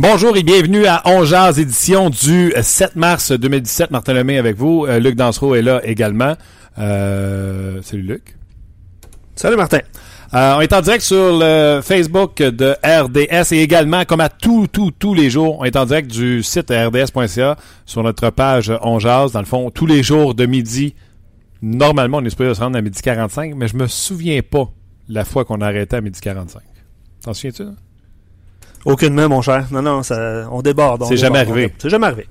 Bonjour et bienvenue à On Jazz, édition du 7 mars 2017. Martin Lemay avec vous. Euh, Luc Dansereau est là également. Euh, salut Luc. Salut Martin. Euh, on est en direct sur le Facebook de RDS et également, comme à tous, tous, tous les jours, on est en direct du site rds.ca sur notre page On Jazz. Dans le fond, tous les jours de midi, normalement, on est supposé se rendre à midi 45, mais je me souviens pas la fois qu'on a arrêté à midi 45. T'en souviens-tu? hein? Aucunement, mon cher. Non, non, ça, on déborde. C'est jamais arrivé. C'est jamais arrivé.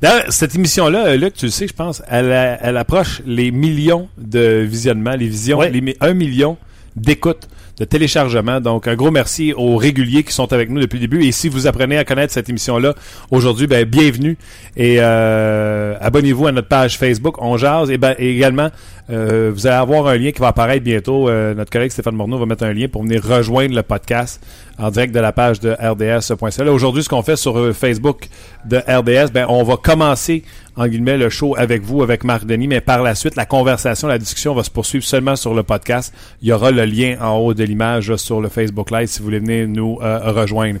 D'ailleurs, cette émission-là, euh, Luc, tu le sais, je pense, elle, elle approche les millions de visionnements, les visions, Ouais. les un million d'écoutes, de téléchargements. Donc, un gros merci aux réguliers qui sont avec nous depuis le début. Et si vous apprenez à connaître cette émission-là aujourd'hui, ben, bienvenue. Et euh, abonnez-vous à notre page Facebook, On Jase. Et, ben, également, euh, vous allez avoir un lien qui va apparaître bientôt. Euh, notre collègue Stéphane Morneau va mettre un lien pour venir rejoindre le podcast en direct de la page de RDS.ca. Aujourd'hui, ce qu'on fait sur Facebook de RDS, ben, on va commencer, en guillemets, le show avec vous, avec Marc Denis, mais par la suite, la conversation, la discussion va se poursuivre seulement sur le podcast. Il y aura le lien en haut de l'image sur le Facebook Live si vous voulez venir nous euh, rejoindre.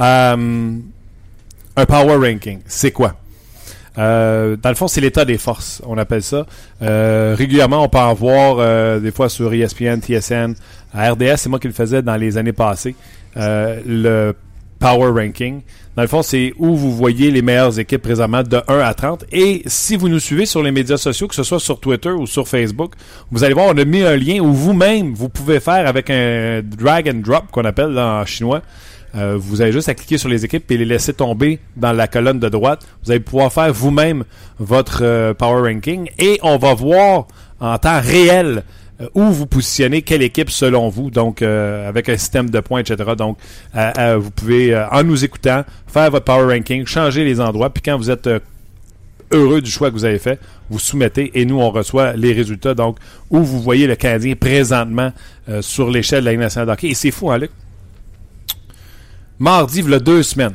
Euh, un power ranking, c'est quoi? Euh, dans le fond, c'est l'état des forces, on appelle ça. Régulièrement, on peut en voir des fois sur ESPN, TSN. À RDS, c'est moi qui le faisais dans les années passées. Le Power Ranking. Dans le fond, c'est où vous voyez les meilleures équipes présentement de 1 à 30. Et si vous nous suivez sur les médias sociaux, que ce soit sur Twitter ou sur Facebook, vous allez voir, on a mis un lien où vous-même, vous pouvez faire avec un drag and drop qu'on appelle en chinois. Euh, vous avez juste à cliquer sur les équipes et les laisser tomber dans la colonne de droite. Vous allez pouvoir faire vous-même votre euh, power ranking et on va voir en temps réel où vous positionnez quelle équipe selon vous, donc euh, avec un système de points, etc. Donc, euh, euh, vous pouvez, euh, en nous écoutant, faire votre power ranking, changer les endroits, puis quand vous êtes euh, heureux du choix que vous avez fait, vous soumettez et nous, on reçoit les résultats. Donc, où vous voyez le Canadien présentement euh, sur l'échelle de la Ligue nationale de hockey. Et c'est fou, hein, Luc? Mardi, il y a deux semaines,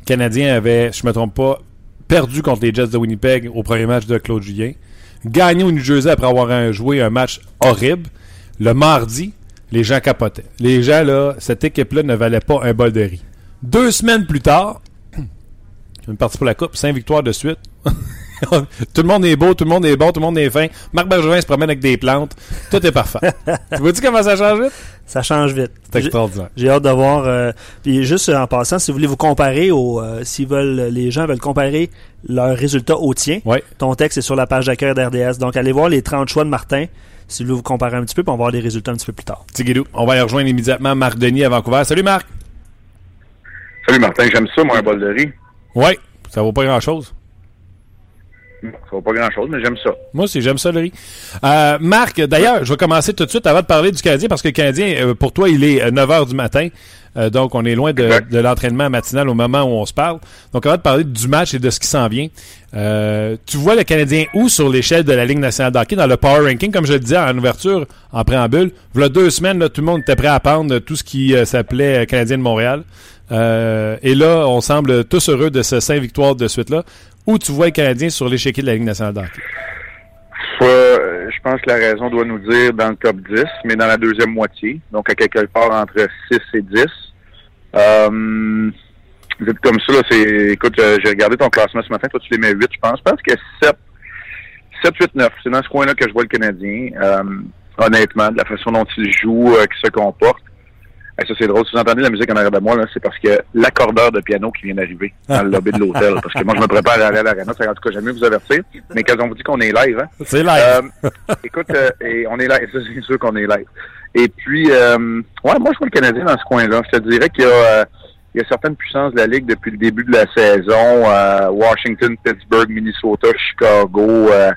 le Canadien avait, je ne me trompe pas, perdu contre les Jets de Winnipeg au premier match de Claude Julien. Gagné au New Jersey après avoir joué un match horrible. Le mardi, les gens capotaient. Les gens, là, cette équipe-là ne valait pas un bol de riz. Deux semaines plus tard, une partie pour la Coupe, cinq victoires de suite. tout le monde est beau, tout le monde est bon, tout le monde est fin. Marc Bergevin se promène avec des plantes. Tout est parfait. tu vois-tu comment ça change vite? Ça change vite. C'est extraordinaire. J'ai hâte de voir. euh, puis juste en passant, si vous voulez vous comparer au, euh, veulent, les gens veulent comparer leurs résultats au tien, Ouais. ton texte est sur la page d'accueil d'RDS. Donc allez voir les 30 choix de Martin. Si vous voulez vous comparer un petit peu, puis on va voir les résultats un petit peu plus tard. Tigidou. On va aller rejoindre immédiatement Marc Denis à Vancouver. Salut Marc. Salut Martin, j'aime ça, moi, un bol de riz. Ouais, ça vaut pas grand-chose. Ça vaut pas grand chose, mais j'aime ça. Moi aussi, j'aime ça, le riz. Euh, Marc, d'ailleurs, je vais commencer tout de suite avant de parler du Canadien, parce que le Canadien, euh, pour toi, il est 9 h du matin. Euh, donc, on est loin de, l'entraînement matinal au moment où on se parle. Donc, avant de parler du match et de ce qui s'en vient, euh, tu vois le Canadien où sur l'échelle de la Ligue nationale de hockey, dans le Power Ranking, comme je le disais en ouverture, en préambule. A deux semaines, là, tout le monde était prêt à prendre tout ce qui euh, s'appelait euh, Canadien de Montréal. Euh, et là, on semble tous heureux de ce 5 victoires de suite-là. Où tu vois le Canadien sur l'échiquier de la Ligue nationale de hockey? Euh, je pense que la raison doit nous dire dans le top 10, mais dans la deuxième moitié, donc à quelque part entre 6 et 10. Euh, comme ça, là, c'est. Écoute, j'ai regardé ton classement ce matin, toi tu les mets 8, je pense. Je pense que 7, 7, 8, 9. C'est dans ce coin-là que je vois le Canadien. Euh, honnêtement, de la façon dont il joue, euh, qu'il se comporte. Ça, c'est drôle. Si vous entendez la musique en arrière de moi, là, c'est parce que l'accordeur de piano qui vient d'arriver dans le lobby de l'hôtel. Parce que moi, je me prépare à aller à l'arena. En tout cas, j'aime mieux vous avertir. Mais quand on vous dit qu'on est live, hein, C'est live. euh, écoute, euh, et on est live. Ça, c'est sûr qu'on est live. Et puis, euh, ouais, moi, je vois le Canadien dans ce coin-là. Je te dirais qu'il y a, euh, il y a certaines puissances de la Ligue depuis le début de la saison. Euh, Washington, Pittsburgh, Minnesota, Chicago, euh,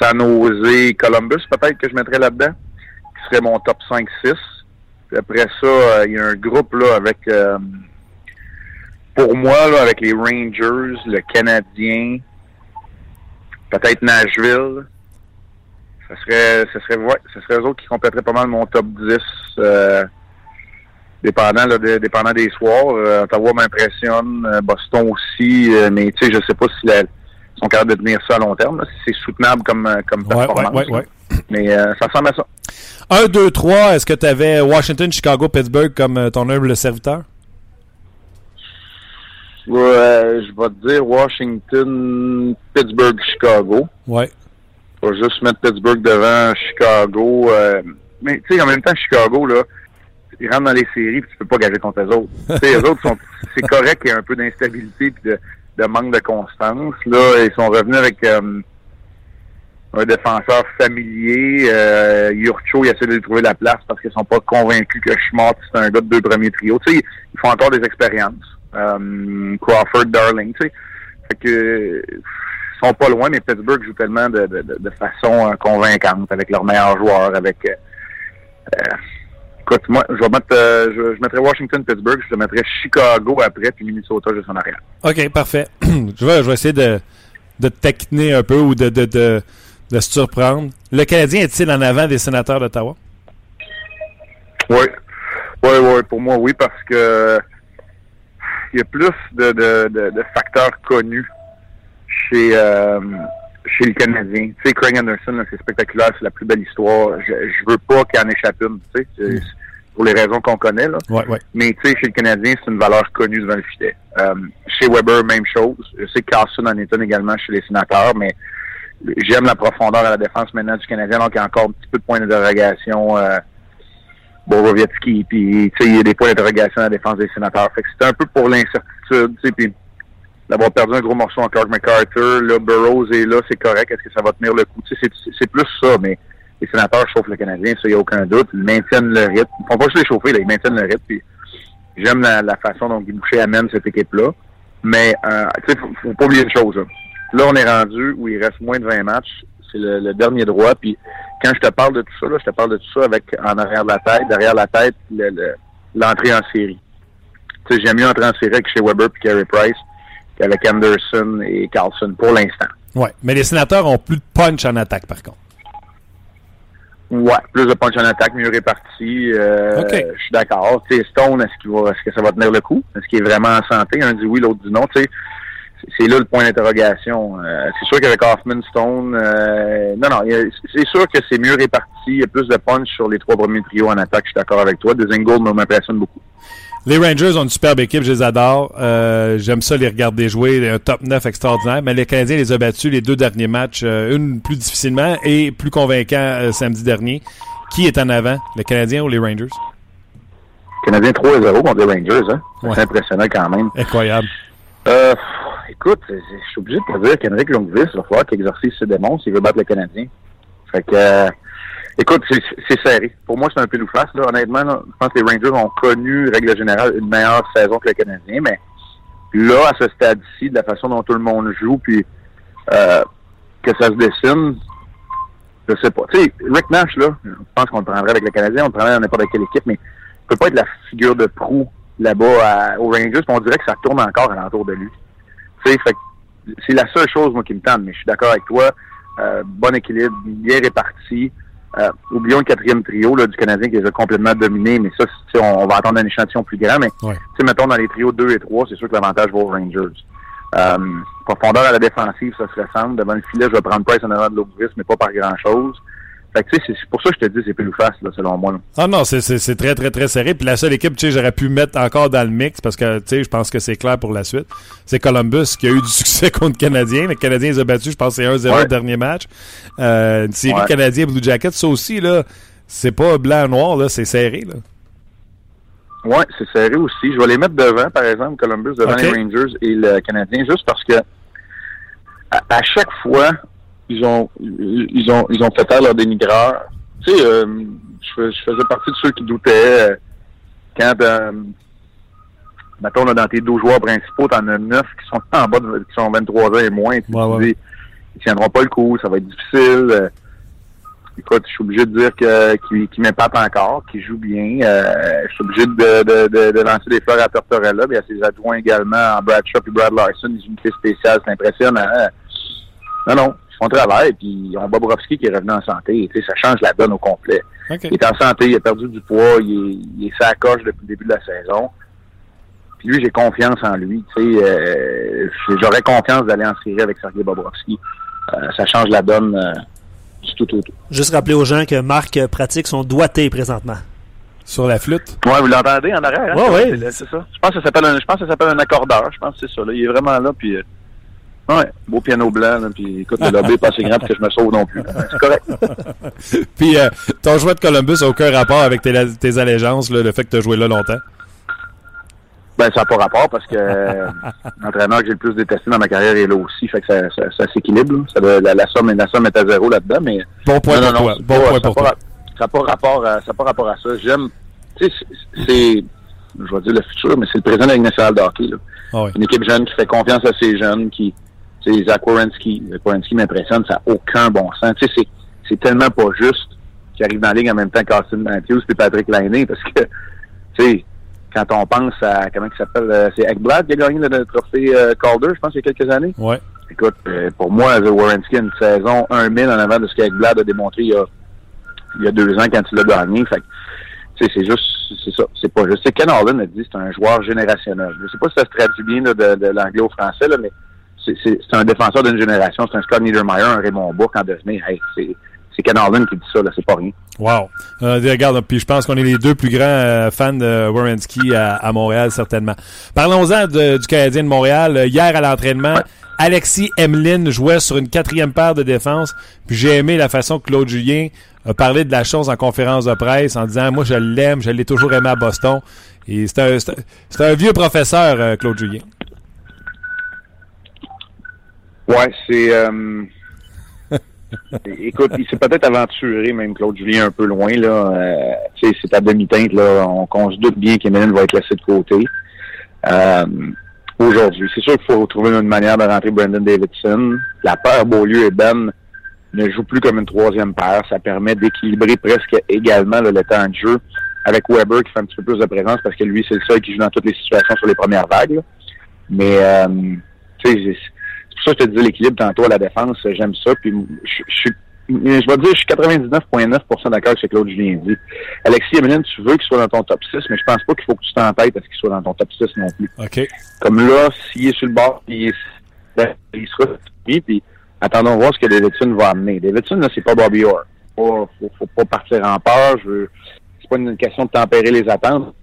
San Jose, Columbus, peut-être que je mettrais là-dedans, serait mon top 5-6. Après ça, euh, il y a un groupe là avec euh, pour moi, là, avec les Rangers, le Canadien, peut-être Nashville. Ce serait, ce serait, ouais, ce serait eux autres qui compléteraient pas mal mon top 10, euh, dépendant, là, de- dépendant des soirs. Euh, Ottawa m'impressionne, Boston aussi, euh, mais tu sais, je sais pas si la, ils sont capables de tenir ça à long terme, là, si c'est soutenable comme, comme Ouais, performance. ouais. Mais euh, ça ressemble à ça. 1, 2, 3, est-ce que tu avais Washington, Chicago, Pittsburgh comme euh, ton humble serviteur? Ouais, euh, je vais te dire Washington, Pittsburgh, Chicago. Ouais. Faut juste mettre Pittsburgh devant Chicago. euh, mais tu sais, en même temps, Chicago, là, ils rentrent dans les séries puis tu peux pas gager contre les autres. les autres sont. C'est correct qu'il y ait un peu d'instabilité puis de, de manque de constance. Là, ils sont revenus avec euh, un défenseur familier. Euh, Yurcho, il essaie de lui trouver la place parce qu'ils sont pas convaincus que Schmott, c'est un gars de deux premiers trios. Tu sais, ils font encore des expériences. Euh, Crawford, Darling, tu sais. Fait que ils sont pas loin, mais Pittsburgh joue tellement de, de, de- façon euh, convaincante avec leurs meilleurs joueurs, avec euh, euh, écoute, moi, je vais mettre euh, je, je mettrais Washington, Pittsburgh, je mettrais Chicago après, puis Minnesota juste en arrière. OK, parfait. je, vais, je vais essayer de, de taquiner un peu ou de, de, de, de se surprendre. Le Canadien est-il en avant des sénateurs d'Ottawa? Oui. Oui, oui, pour moi, oui, parce que il y a plus de, de, de, de facteurs connus chez euh, chez le Canadien. Tu sais, Craig Anderson, c'est spectaculaire, c'est la plus belle histoire. Je, je veux pas qu'il en échappe une, tu sais, pour les raisons qu'on connaît, là. Ouais, ouais. Mais tu sais, chez le Canadien, c'est une valeur connue devant le filet. Euh, chez Weber, même chose. Je sais que Carlson en est également chez les sénateurs, mais j'aime la profondeur à la défense maintenant du Canadien, donc il y a encore un petit peu de points d'interrogation. Euh, Borowiecki, puis tu sais, il y a des points d'interrogation à la défense des sénateurs. Fait que c'était un peu pour l'incertitude, puis d'avoir perdu un gros morceau en Clark MacArthur, là, Burroughs est là, c'est correct, est-ce que ça va tenir le coup? C'est- plus ça, mais les sénateurs chauffent le Canadien, ça, il n'y a aucun doute. Ils maintiennent le rythme. Ils font pas juste les chauffer, là, ils maintiennent le rythme, puis j'aime la, façon dont Guy Boucher amène cette équipe-là. Mais, euh, tu sais, faut, faut pas oublier une chose, là. Là, on est rendu où il reste moins de 20 matchs. C'est le, le dernier droit. Puis quand je te parle de tout ça, là, je te parle de tout ça avec en arrière de la tête, derrière la tête, le- le- l'entrée en série. Tu sais, j'aime mieux entrer en série avec chez Weber puis Carey Price qu'avec Anderson et Carlson pour l'instant. Ouais. Mais les sénateurs ont plus de punch en attaque, par contre. Ouais, plus de punch en attaque, mieux réparti. Euh, OK. Je suis d'accord. Tu sais, Stone, est-ce qu'il va, est-ce que ça va tenir le coup? Est-ce qu'il est vraiment en santé? Un dit oui, l'autre dit non. Tu sais, c'est- là le point d'interrogation. Euh, c'est sûr qu'avec Hoffman, Stone, euh, non, non, c'est sûr que c'est mieux réparti. Il y a plus de punch sur les trois premiers trios en attaque. Je suis d'accord avec toi. Dezingold m'impressionne beaucoup. Les Rangers ont une superbe équipe, je les adore. Euh, J'aime ça les regarder jouer, un top 9 extraordinaire. Mais les Canadiens les a battus les deux derniers matchs, euh, une plus difficilement et plus convaincant euh, samedi dernier. Qui est en avant, les Canadiens ou les Rangers? Canadien 3-0 contre les Rangers, hein? Ouais. C'est impressionnant quand même. Incroyable. Euh, écoute, je suis obligé de te dire qu'Henrik Lundqvist, va falloir qu'il exerce ses démons s'il veut battre le Canadien. Fait que, euh, écoute, c'est- serré. Pour moi, c'est un pile ou face. Là. Honnêtement, je pense que les Rangers ont connu, règle générale, une meilleure saison que le Canadien. Mais là, à ce stade-ci, de la façon dont tout le monde joue, puis euh, que ça se dessine, je sais pas. Tu sais, Rick Nash, là, je pense qu'on le prendrait avec le Canadien, on le prendrait dans n'importe quelle équipe, mais il peut pas être la figure de proue là-bas à- aux Rangers, on dirait que ça tourne encore alentour de lui. Sais, c'est la seule chose, moi, qui me tente, mais je suis d'accord avec toi. Euh, bon équilibre, bien réparti. Euh, oublions le quatrième trio là, du Canadien qui les a complètement dominés, mais ça, on, on va attendre un échantillon plus grand, mais Ouais. tu sais, mettons dans les trios 2 et 3, c'est sûr que l'avantage va aux Rangers. Euh, profondeur à la défensive, ça se ressemble. Devant le filet, je vais prendre Price en avant de l'Ogris, mais pas par grand-chose. Fait que tu sais, c'est pour ça que je te dis c'est pile ou face, là, selon moi. là. Ah non, c'est- très, très, très serré. Puis la seule équipe, tu sais, j'aurais pu mettre encore dans le mix parce que, tu sais, je pense que c'est clair pour la suite. C'est Columbus qui a eu du succès contre le Canadien. Le Canadien les a battus, je pense c'est 1-0 Ouais. le dernier match. Euh, une série Ouais. Canadien Blue Jackets, ça aussi, là, c'est pas blanc-noir, là, c'est serré, là. Ouais, c'est serré aussi. Je vais les mettre devant, par exemple, Columbus devant les Rangers et le Canadien, juste parce que à, à chaque fois, ils ont ils ont ils ont fait taire leur dénigreur. Tu sais, euh, je, fais- je faisais partie de ceux qui doutaient euh, quand, euh, mettons, là, dans tes 12 joueurs principaux, t'en as 9 qui sont en bas, de, qui sont 23 ans et moins. Tu Ouais, te ouais. dis, ils tiendront pas le coup, ça va être difficile. Euh, écoute, je suis obligé de dire que qu'il qu'il m'épate encore, qu'il joue bien. Euh, je suis obligé de, de, de, de lancer des fleurs à Tortorella, puis à ses adjoints également, en Bradshaw et Brad Larson, des unités spéciales, c'est impressionnant. Non, non, ils font travail, puis ils ont Bobrovski qui est revenu en santé. Tu sais, ça change la donne au complet. Il est en santé, il a perdu du poids, il est, il est sa coche depuis le début de la saison. Puis lui, j'ai confiance en lui. Tu sais, euh, j'aurais confiance d'aller en série avec Sergei Bobrovski. Euh, ça change la donne euh, du tout au tout. Juste rappeler aux gens que Marc pratique son doigté présentement. Sur la flûte? Ouais, vous l'entendez en arrière? hein? Ouais, ouais. C'est ça. Je pense que ça s'appelle un, je pense que ça s'appelle un accordeur. Je pense que c'est ça. Là. Il est vraiment là, puis. Ouais, beau piano blanc, là, puis écoute, le lobby est pas assez grand pour que je me sauve non plus. C'est correct. Puis euh, ton jouet de Columbus n'a aucun rapport avec tes, tes allégeances, là, le fait que tu as joué là longtemps? Ben, ça n'a pas rapport parce que euh, l'entraîneur que j'ai le plus détesté dans ma carrière est là aussi. Fait que ça, ça, ça s'équilibre. la, la somme, la somme est à zéro là-dedans, mais Bon point non, pour non, toi. Bon pas- point ça pour toi. n'a pas rapport à, ça pas rapport à ça. J'aime, tu sais, c'est, je vais dire le futur, mais c'est le présent de la nationale de hockey, là. Ah oui. Une équipe jeune qui fait confiance à ses jeunes, qui, sais, Zach Wierenski. Zach Wierenski m'impressionne, ça n'a aucun bon sens. Tu sais, c'est, c'est tellement pas juste qu'il arrive dans la ligue en même temps qu'Austin Matthews et Patrick Lainé, parce que, tu sais, quand on pense à, comment il s'appelle, euh, c'est Ekblad qui a gagné le, le trophée euh, Calder, je pense, il y a quelques années. Ouais. Écoute, euh, pour moi, The Warrenski a une saison 1 000 en avant de ce qu'Ekblad a démontré il y a, il y a deux ans quand il l'a gagné. Fait c'est juste, c'est ça, c'est pas juste. C'est Ken Holland a dit c'est un joueur générationnel. Je sais pas si ça se traduit bien là, de, de l'anglais au français, là, mais c'est, un défenseur d'une génération. C'est un Scott Niedermayer, un Raymond Bourque en devenir. Hey, c'est, c'est Ken qui dit ça, là, c'est pas rien. Wow. Euh, regarde, puis je pense qu'on est les deux plus grands euh, fans de Wierenski à, à Montréal, certainement. Parlons-en du Canadien de Montréal. Euh, Hier, à l'entraînement, Ouais. Alexis Emeline jouait sur une quatrième paire de défense. Puis j'ai aimé la façon que Claude Julien a parlé de la chose en conférence de presse en disant « Moi, je l'aime, je l'ai toujours aimé à Boston. » Et c'est un, vieux professeur, euh, Claude Julien. Ouais, c'est. euh, Écoute, il s'est peut-être aventuré, même Claude Julien, un peu loin. là. Euh, c'est à demi-teinte. là. On, se doute bien qu'Emeline va être laissé de côté. Euh, Aujourd'hui, c'est sûr qu'il faut trouver une manière de rentrer Brandon Davidson. La paire Beaulieu et Ben ne joue plus comme une troisième paire. Ça permet d'équilibrer presque également là, le temps de jeu avec Weber qui fait un petit peu plus de présence parce que lui, c'est le seul qui joue dans toutes les situations sur les premières vagues. là. Mais euh, tu sais, pour ça que je te disais l'équilibre tantôt à la défense, j'aime ça. Puis je, je suis je vais te dire, je suis 99,9% d'accord avec ce que Claude Julien dit. Alexis Emeline, tu veux qu'il soit dans ton top 6, mais je pense pas qu'il faut que tu t'entêtes à ce qu'il soit dans ton top 6 non plus. OK. Comme là, s'il est sur le bord, il, est- ben, il sera bien, puis attendons voir ce que Davidson va amener. Davidson, là, c'est pas Bobby Orr. Faut, faut, faut pas partir en peur. Je veux- c'est pas une question de tempérer les attentes.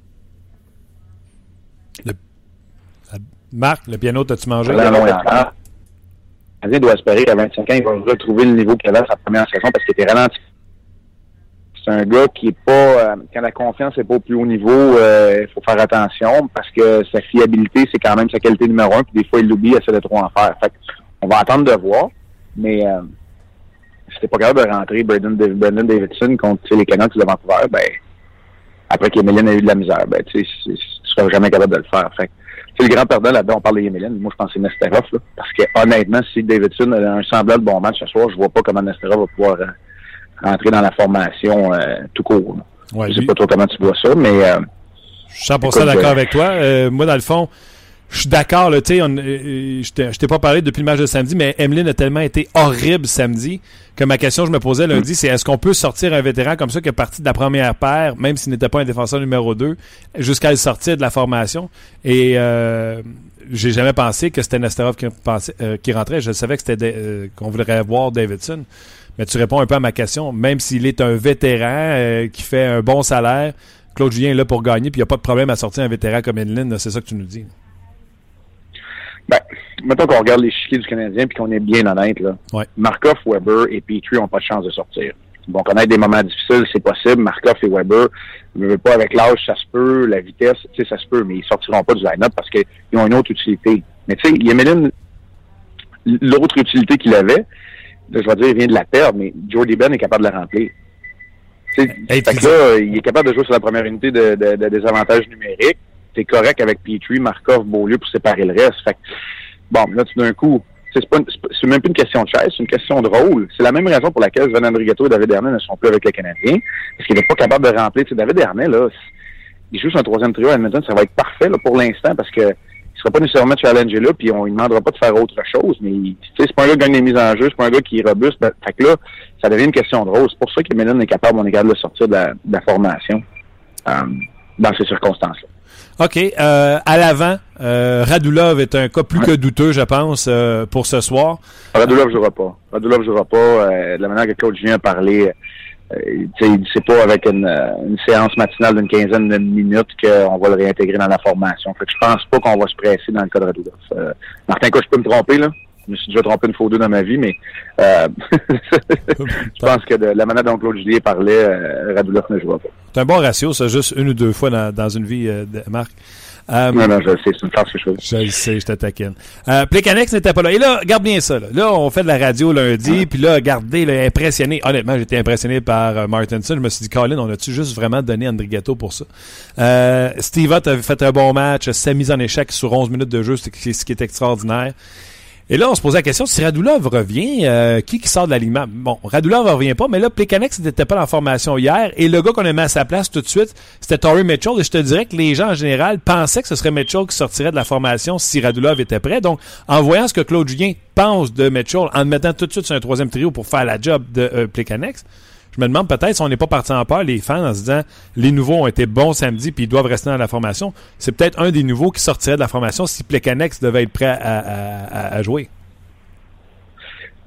Marc, le piano, t'as-tu mangé? Là, long et en large. Le Canadien doit espérer qu'à 25 ans, il va retrouver le niveau qu'il avait à sa première saison parce qu'il était ralenti. C'est un gars qui est pas, euh, quand la confiance est pas au plus haut niveau, euh, il faut faire attention parce que sa fiabilité, c'est quand même sa qualité numéro un, puis des fois, il l'oublie, il essaie de trop en faire. On va attendre de voir, mais euh, si t'es pas capable de rentrer Brandon Davidson contre les Canucks de Vancouver, ben, après qu'Emeline a eu de la misère, ben, tu sais, tu seras jamais capable de le faire. C'est le grand perdant là-dedans, on parle d'Emeline. Moi, je pense que c'est Nesterov, là, parce que honnêtement, si Davidson a un semblant de bon match ce soir, je vois pas comment Nesterov va pouvoir euh, rentrer dans la formation euh, tout court. Ouais, je sais lui- pas trop comment tu vois ça, mais euh, Je suis 100% Écoute, d'accord avec toi. Euh, moi, dans le fond, je suis d'accord. là, tu sais, euh, euh, Je t'ai pas parlé depuis le match de samedi, mais Emeline a tellement été horrible samedi que ma question que je me posais lundi, c'est est-ce qu'on peut sortir un vétéran comme ça qui est parti de la première paire, même s'il n'était pas un défenseur numéro 2, jusqu'à le sortir de la formation? Et euh, j'ai jamais pensé que c'était Nesterov qui, euh, rentrait. Je savais que c'était qu'on voudrait voir Davidson. Mais tu réponds un peu à ma question. Même s'il est un vétéran qui fait un bon salaire, Claude Julien est là pour gagner, puis il n'y a pas de problème à sortir un vétéran comme Emeline. C'est ça que tu nous dis. Ben, mettons qu'on regarde les chiffres du Canadien puis qu'on est bien honnête, là. Ouais. Markov, Weber et Petrie n'ont pas de chance de sortir. Ils vont connaître des moments difficiles, c'est possible. Markov et Weber, ne veulent pas avec l'âge, ça se peut, la vitesse, tu sais, ça se peut, mais ils sortiront pas du line-up parce qu'ils ont une autre utilité. Mais tu sais, Yemelin, l'autre utilité qu'il avait, là, je vais dire, il vient de la perdre, mais Jordy Ben est capable de la remplir. Fait que là, il est capable de jouer sur la première unité de, de, de désavantage numérique. C'est correct avec Petrie, Markov, Beaulieu pour séparer le reste. Fait que, bon, là, tout d'un coup, c'est même plus une question de chaise, c'est une question de rôle. C'est la même raison pour laquelle Van Andrigato et David Hernet ne sont plus avec les Canadiens, parce qu'il n'est pas capable de remplir. Tu David Hernet, là, il joue sur un troisième trio à Edmonton, ça va être parfait là, pour l'instant, parce que il sera pas nécessairement challengé là, puis on ne demandera pas de faire autre chose, mais c'est pas un gars qui gagne des mises en jeu, c'est pas un gars qui est robuste. Ben, fait que là, ça devient une question de rôle. C'est pour ça que Medon est capable, on est capable de sortir de la, de la formation euh, dans ces circonstances-là. OK. Euh, à l'avant, euh, Radulov est un cas plus que douteux, je pense, euh, pour ce soir. Radulov ne jouera pas. Radulov ne jouera pas. Euh, de la manière que Claude Julien a parlé, euh, il ne sait pas avec une, une séance matinale d'une quinzaine de minutes qu'on va le réintégrer dans la formation. Fait que je pense pas qu'on va se presser dans le cas de Radulov. Martin, quoi, je peux me tromper, là? Je me suis déjà trompé une fois ou deux dans ma vie, mais euh, je pense que de la manière dont Claude Julien parlait, euh, Radulov ne jouera pas. C'est un bon ratio, ça, juste une ou deux fois dans, dans une vie, euh, de Marc. Euh, non, non, je sais, c'est une farce chose. Je le sais, je te taquine. Euh, n'était pas là. Et là, garde bien ça. Là, là on fait de la radio lundi, puis là, regardez, là, impressionné. Honnêtement, j'étais impressionné par euh, Martinson. Je me suis dit, Colin, on a-tu juste vraiment donné Andrigato pour ça? Euh, Steve a fait un bon match. Sa mise en échec sur 11 minutes de jeu, c'est ce qui est extraordinaire. Et là, on se posait la question, si Radulov revient, euh, qui qui sort de l'alignement? Bon, Radulov revient pas, mais là, Plekanex n'était pas dans la formation hier, et le gars qu'on a mis à sa place tout de suite, c'était Torrey Mitchell, et je te dirais que les gens, en général, pensaient que ce serait Mitchell qui sortirait de la formation si Radulov était prêt. Donc, en voyant ce que Claude Julien pense de Mitchell, en le mettant tout de suite sur un troisième trio pour faire la job de euh, je me demande peut-être si on n'est pas parti en peur, les fans, en se disant les nouveaux ont été bons samedi puis ils doivent rester dans la formation. C'est peut-être un des nouveaux qui sortirait de la formation si Plekanex devait être prêt à, à, à jouer.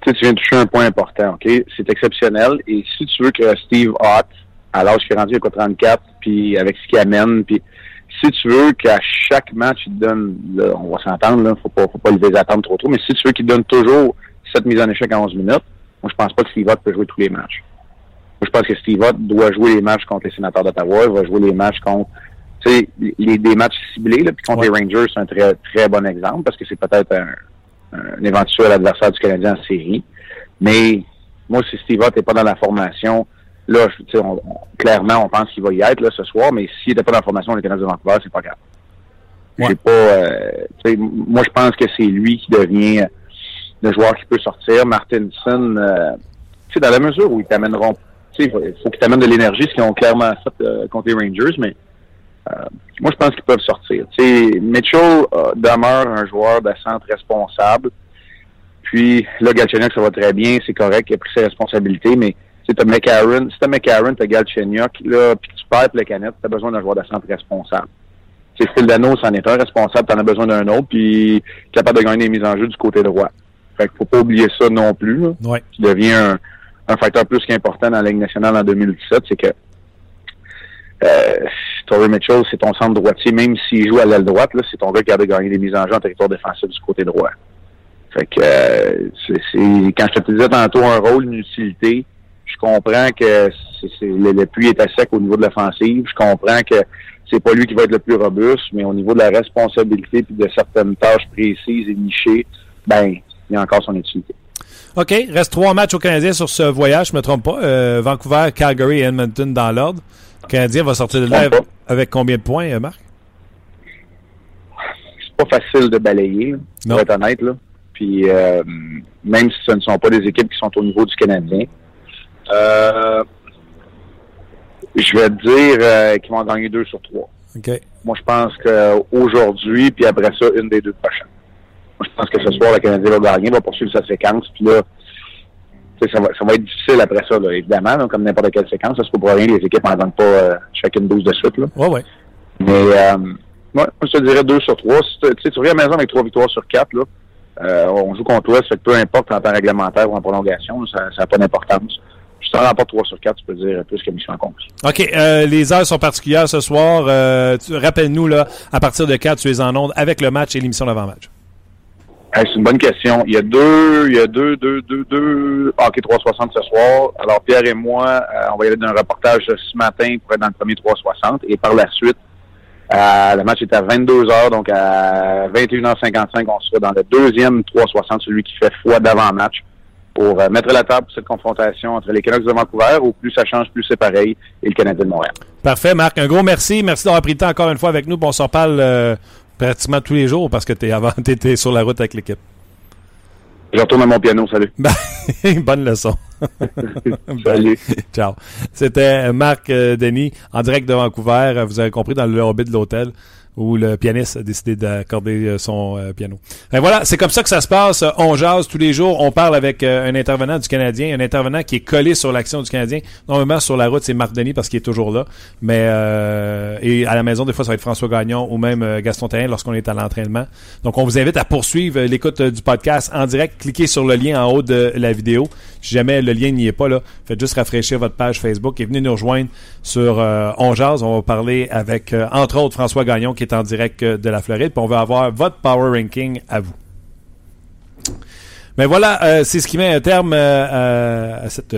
Tu, sais, tu viens de toucher un point important, OK? C'est exceptionnel. Et si tu veux que Steve Hott, à l'âge qu'il est rendu à 34, puis avec ce qu'il amène, puis si tu veux qu'à chaque match, il te donne, là, on va s'entendre, là, faut pas, faut pas les attentes trop trop, mais si tu veux qu'il donne toujours cette mise en échec en 11 minutes, moi, je pense pas que Steve Hott peut jouer tous les matchs je pense que Steve Ott doit jouer les matchs contre les sénateurs d'Ottawa, il va jouer les matchs contre tu sais, les, des matchs ciblés, là, puis contre les Rangers, c'est un très, très bon exemple parce que c'est peut-être un, un, éventuel adversaire du Canadien en série. Mais moi, si Steve Ott n'est pas dans la formation, là, on, on, clairement, on pense qu'il va y être là, ce soir, mais s'il n'était pas dans la formation des Canadiens de Vancouver, c'est pas grave. Ouais. pas. Euh, moi, je pense que c'est lui qui devient le joueur qui peut sortir. Martinson, euh, dans la mesure où ils t'amèneront il faut, qu'ils t'amènent de l'énergie, ce qu'ils ont clairement fait euh, contre les Rangers, mais euh, moi, je pense qu'ils peuvent sortir. Mitchell euh, demeure un joueur de centre responsable. Puis là, Galchenyuk, ça va très bien, c'est correct, il a pris ses responsabilités, mais si t'as McCarron, si t'as McCarron, t'as Galchenyuk, là, puis tu perds les canettes, t'as besoin d'un joueur de centre responsable. C'est Phil Dano, c'en est un responsable, t'en as besoin d'un autre, puis capable de gagner des mises en jeu du côté droit. Fait qu'il faut pas oublier ça non plus. Là. Ouais. Tu deviens un, un facteur plus qu'important dans la Ligue nationale en 2017, c'est que euh, Torrey Mitchell, c'est ton centre droitier, même s'il joue à l'aile droite, c'est ton gars qui a de gagner des mises en jeu en territoire défensif du côté droit. Fait que euh, c'est, quand je te disais tantôt un rôle, une utilité, je comprends que c'est, le, le puits est à sec au niveau de l'offensive. Je comprends que c'est pas lui qui va être le plus robuste, mais au niveau de la responsabilité puis de certaines tâches précises et nichées, ben, il y a encore son utilité. OK. Reste trois matchs au Canadien sur ce voyage, je ne me trompe pas. Euh, Vancouver, Calgary et Edmonton dans l'ordre. Le Canadien va sortir de là avec combien de points, euh, Marc? C'est pas facile de balayer, non. pour être honnête. Là. Puis euh, même si ce ne sont pas des équipes qui sont au niveau du Canadien, euh, je vais te dire euh, qu'ils vont gagner deux sur trois. Okay. Moi, je pense qu'aujourd'hui, puis après ça, une des deux prochaines. Je pense que ce soir, le Canadien va gagner, va poursuivre sa séquence, puis là, ça va, ça va être difficile après ça, là, évidemment, là, comme n'importe quelle séquence. Ça se pour rien, les équipes n'en donnent pas euh, chacune 12 de suite. Là. Ouais, ouais. Mais euh, moi, je te dirais 2 sur 3. Si tu, tu reviens à la maison avec 3 victoires sur 4, là, euh, on joue contre toi, ça fait que peu importe en temps réglementaire ou en prolongation, ça n'a pas d'importance. Je t'en remporte 3 sur 4, tu peux dire plus que mission accomplie. OK. Euh, les heures sont particulières ce soir. Euh, Rappelle-nous, là, à partir de 4, tu es en onde avec le match et l'émission d'avant-match. C'est une bonne question. Il y a deux, il y a deux, deux, deux, deux hockey 360 ce soir. Alors Pierre et moi, euh, on va y aller d'un reportage ce matin pour être dans le premier 360 et par la suite, euh, le match est à 22 h donc à 21h55, on sera dans le deuxième 360, celui qui fait foi d'avant-match pour euh, mettre la table cette confrontation entre les Canucks de Vancouver, ou plus ça change, plus c'est pareil, et le Canadien de Montréal. Parfait, Marc. Un gros merci. Merci d'avoir pris le temps encore une fois avec nous. On s'en parle pratiquement tous les jours parce que tu avant étais sur la route avec l'équipe. Je retourne à mon piano, salut. Ben, bonne leçon. salut. Ciao. C'était Marc euh, Denis en direct de Vancouver. Vous avez compris dans le lobby de l'hôtel où le pianiste a décidé d'accorder euh, son euh, piano. Ben voilà, c'est comme ça que ça se passe. On jase tous les jours. On parle avec euh, un intervenant du Canadien, un intervenant qui est collé sur l'action du Canadien. Normalement, sur la route, c'est Marc Denis parce qu'il est toujours là. Mais et à la maison, des fois, ça va être François Gagnon ou même Gaston Terrien lorsqu'on est à l'entraînement. Donc, on vous invite à poursuivre l'écoute du podcast en direct. Cliquez sur le lien en haut de la vidéo. Si jamais le lien n'y est pas là, faites juste rafraîchir votre page Facebook et venez nous rejoindre sur On jase. On va parler avec, entre autres, François Gagnon qui est en direct euh, de la Floride. Puis on va avoir votre power ranking à vous. Mais voilà, euh, c'est ce qui met un terme euh, à cette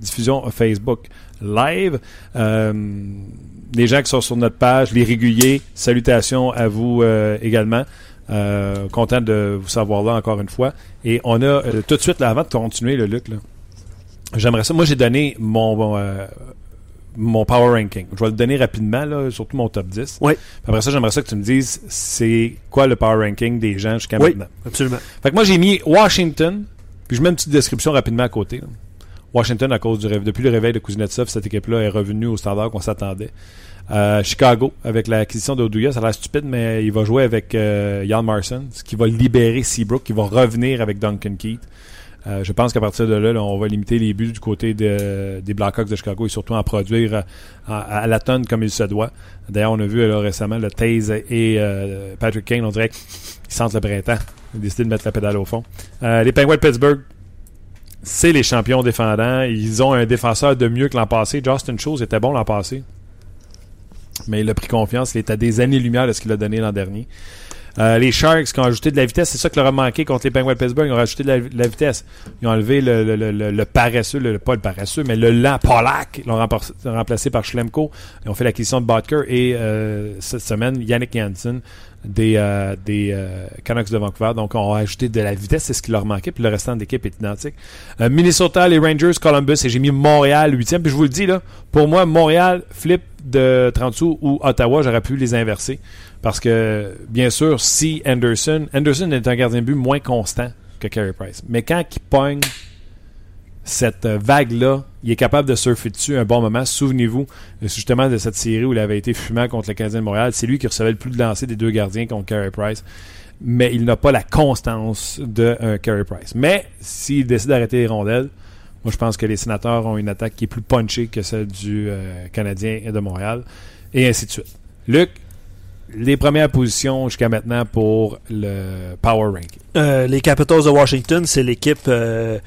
diffusion Facebook live. les gens qui sont sur notre page, les réguliers, salutations à vous également. content de vous savoir là encore une fois. Et on a tout de suite, là, avant de continuer, le Luc, j'aimerais ça. Moi, j'ai donné mon, mon power ranking. Je vais le donner rapidement, là, surtout mon top 10. Oui. après ça, j'aimerais ça que tu me dises c'est quoi le power ranking des gens jusqu'à oui, maintenant? absolument. Fait que moi, j'ai mis Washington, puis je mets une petite description rapidement à côté. Washington, à cause du rêve. Depuis le réveil de Kuznetsov, cette équipe-là est revenue au standard qu'on s'attendait. Euh, Chicago, avec l'acquisition d'Oduya, ça a l'air stupide, mais il va jouer avec euh, Jan Marson, ce qui va libérer Seabrook, qui va revenir avec Duncan Keith. Euh, je pense qu'à partir de là, on va limiter les buts du côté des Blackhawks de Chicago et surtout en produire à, la tonne comme il se doit. D'ailleurs, on a vu récemment le Taze et euh, Patrick Kane, on dirait qu'ils sentent le printemps. Ils ont décidé de mettre la pédale au fond. Euh, les Penguins de Pittsburgh, c'est les champions défendants. Ils ont un défenseur de mieux que l'an passé. Justin Chose était bon l'an passé. Mais il a pris confiance. Il est à des années-lumière de ce qu'il a donné l'an dernier. Euh, les Sharks qui ont ajouté de la vitesse, c'est ça qui leur a manqué contre les Penguins de Pittsburgh. Ils ont rajouté de la, vitesse. Ils ont enlevé le, le, le, le paresseux, le, pas le paresseux, mais le lent. Ils l'ont remplacé par Schlemko. Ils ont fait l'acquisition de Bodker et euh, cette semaine, Yannick Janssen des, euh, des euh, Canucks de Vancouver. Donc, on a ajouté de la vitesse, c'est ce qui leur manquait, puis le restant de l'équipe est identique. Euh, Minnesota, les Rangers, Columbus, et j'ai mis Montréal 8e. Puis je vous le dis, là, pour moi, Montréal, flip de 30 sous ou Ottawa, j'aurais pu les inverser. Parce que, bien sûr, si Anderson, Anderson est un gardien de but moins constant que Carey Price. Mais quand il pogne cette vague-là, il est capable de surfer dessus un bon moment. Souvenez-vous justement de cette série où il avait été fumant contre le Canadien de Montréal. C'est lui qui recevait le plus de lancers des deux gardiens contre Carey Price. Mais il n'a pas la constance de un Carey Price. Mais s'il décide d'arrêter les rondelles, moi je pense que les sénateurs ont une attaque qui est plus punchée que celle du euh, Canadien et de Montréal. Et ainsi de suite. Luc, les premières positions jusqu'à maintenant pour le Power Ranking. Euh, les Capitals de Washington, c'est l'équipe euh,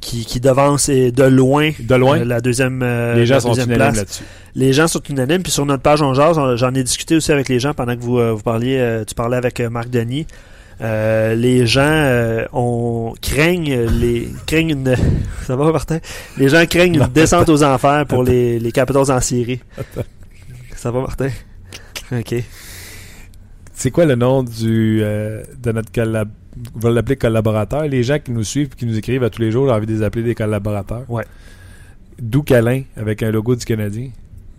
qui, qui, devance de loin, de loin? Euh, la deuxième Les gens sont unanimes là-dessus. Les gens sont unanimes. Puis sur notre page On Jase, j'en ai discuté aussi avec les gens pendant que vous, vous parliez, tu parlais avec Marc Denis. les gens ont craignent les craignent une ça va Martin? Les gens craignent une descente aux enfers pour les, les Capitals en série ça va Martin? Ok c'est quoi le nom du euh, de notre? On va l'appeler collaborateur? Les gens qui nous suivent et qui nous écrivent à tous les jours, j'ai envie de les appeler des collaborateurs. Ouais. D'où Calin, avec un logo du Canadien.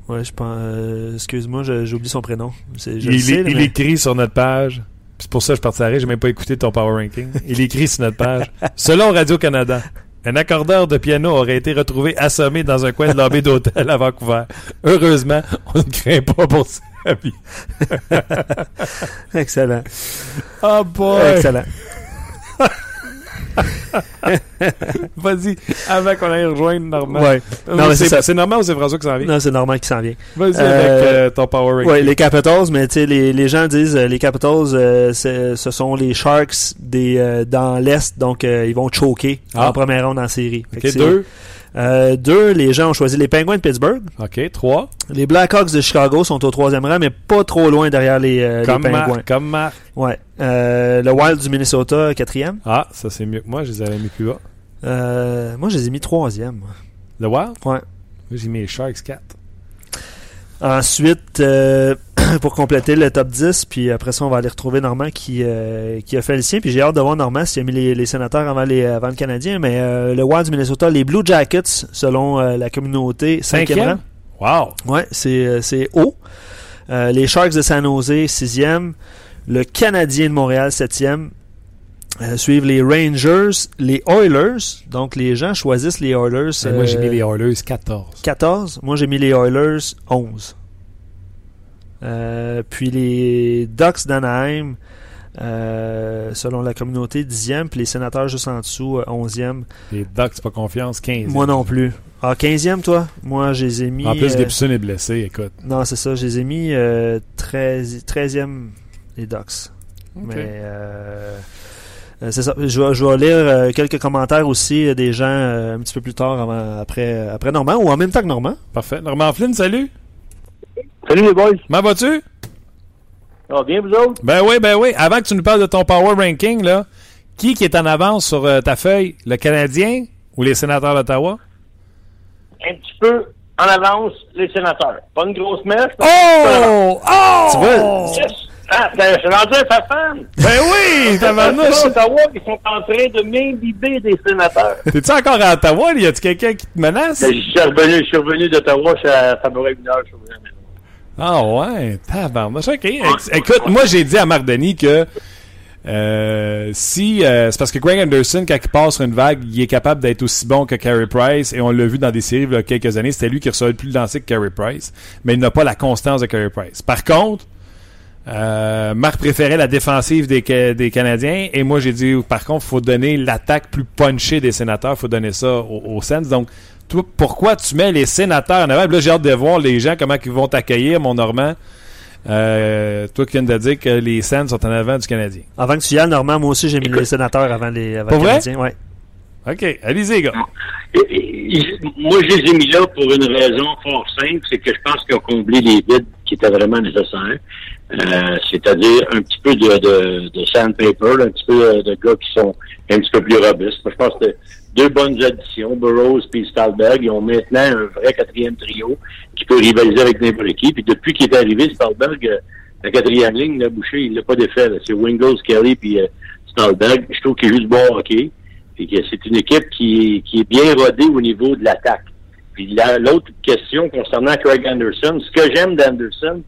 Ouais, je pense. Euh, excuse-moi, j'ai oublié son prénom. il, écrit sur notre page. C'est pour ça que je partirai. J'ai même pas écouté ton power ranking. Il écrit sur notre page. Selon Radio Canada, un accordeur de piano aurait été retrouvé assommé dans un coin de lobby d'hôtel à Vancouver. Heureusement, on ne craint pas pour ça. Excellent. Oh boy. Excellent. Vas-y, avant qu'on aille rejoindre Normand. Ouais. Non, c'est, c'est normal ou c'est François qui s'en vient? Non, c'est normal qui s'en vient. Vas-y avec euh, euh, ton power ranking. Oui, les Capitals, mais tu sais, les, les gens disent euh, les Capitals, ce sont les Sharks des dans l'Est, donc ils vont choquer ah. en première ronde en série. Ok, deux. Euh, deux, les gens ont choisi les Penguins de Pittsburgh. OK, trois. Les Blackhawks de Chicago sont au troisième rang, mais pas trop loin derrière les, euh, comme les comme Marc. Ouais. Euh, le Wild du Minnesota, quatrième. Ah, ça c'est mieux que moi, je les avais mis plus bas. Euh, moi, je les ai mis troisième. Le Wild? Ouais. J'ai mis les Sharks 4. Ensuite, euh, pour compléter le top 10. Puis après ça, on va aller retrouver Normand qui, euh, qui a fait le sien. Puis j'ai hâte de voir Normand s'il a mis les, les sénateurs avant, les, avant le Canadien. Mais euh, le Wild du Minnesota, les Blue Jackets, selon euh, la communauté, cinquième rang. Wow! Ouais, c'est, c'est haut. Les Sharks de San Jose, sixième. Le Canadien de Montréal, septième. Euh, suivent les Rangers, les Oilers. Donc les gens choisissent les Oilers. Moi, j'ai mis les Oilers 14. 14. Moi, j'ai mis les Oilers 11. Euh, puis les Ducks d'Anaheim, euh, selon la communauté, 10e. Puis les sénateurs juste en dessous, euh, 11e. Les Ducks, pas confiance, 15. Moi non plus. Ah, 15e, toi? Moi, je les ai mis. En plus, euh, Gibson est blessé, écoute. Non, c'est ça. Je les ai mis euh, 13, 13e, les Ducks. Mais euh, euh, c'est ça. Je vais, je vais lire euh, quelques commentaires aussi euh, des gens euh, un petit peu plus tard, avant, après, après Normand, ou en même temps que Normand. Parfait. Normand Flynn, salut! Salut les boys. Comment vas-tu? Ça va bien, vous autres? Ben oui, ben oui. Avant que tu nous parles de ton power ranking, là, qui qui est en avance sur euh, ta feuille? Le Canadien ou les sénateurs d'Ottawa? Un petit peu en avance, les sénateurs. Pas une grosse messe. Oh! Oh! Tu vois, Yes! Ah, ben, je suis rendu à sa femme. Ben oui! Tabarnouche! Ottawa, ils sont en train de m'imbiber des sénateurs. T'es-tu encore à Ottawa? Y a-tu quelqu'un qui te menace? Ben, Je suis revenu, je suis revenu d'Ottawa, ça, ça m'aurait une heure, je suis revenu. Ah ouais, tabarnouche. OK. Écoute, moi, j'ai dit à Marc Denis que euh, si... euh, c'est parce que Greg Anderson, quand il passe sur une vague, il est capable d'être aussi bon que Carey Price, et on l'a vu dans des séries il y a quelques années, c'était lui qui recevait le plus lancers que Carey Price, mais il n'a pas la constance de Carey Price. Par contre, euh, Marc préférait la défensive des, des Canadiens, et moi, j'ai dit, par contre, faut donner l'attaque plus punchée des sénateurs, faut donner ça aux, aux Sens. Donc, toi, pourquoi tu mets les sénateurs en avant? Puis Là, j'ai hâte de voir les gens, comment ils vont t'accueillir, mon Normand. Euh, toi qui viens de dire que les Sens sont en avant du Canadien. Avant que tu y ailles, Normand, moi aussi, j'ai mis les sénateurs avant les, avant vrai? Canadiens. Ouais. OK, allez-y, les gars. Moi, je les ai mis là pour une raison fort simple, c'est que je pense qu'ils ont comblé les vides qui étaient vraiment nécessaires. Euh, c'est-à-dire un petit peu de, de, de sandpaper, là, un petit peu euh, de gars qui sont un petit peu plus robustes. Je pense que deux bonnes additions, Burroughs et Stahlberg, ils ont maintenant un vrai quatrième trio qui peut rivaliser avec n'importe qui. Puis depuis qu'il est arrivé, Stahlberg, euh, la quatrième ligne, l'a bouché, il n'a pas là. C'est Wingles, Kelly puis euh. Je trouve qu'il joue du bon hockey. Que c'est une équipe qui, est- bien rodée au niveau de l'attaque. Puis la- l'autre question concernant Craig Anderson, ce que j'aime d'Anderson,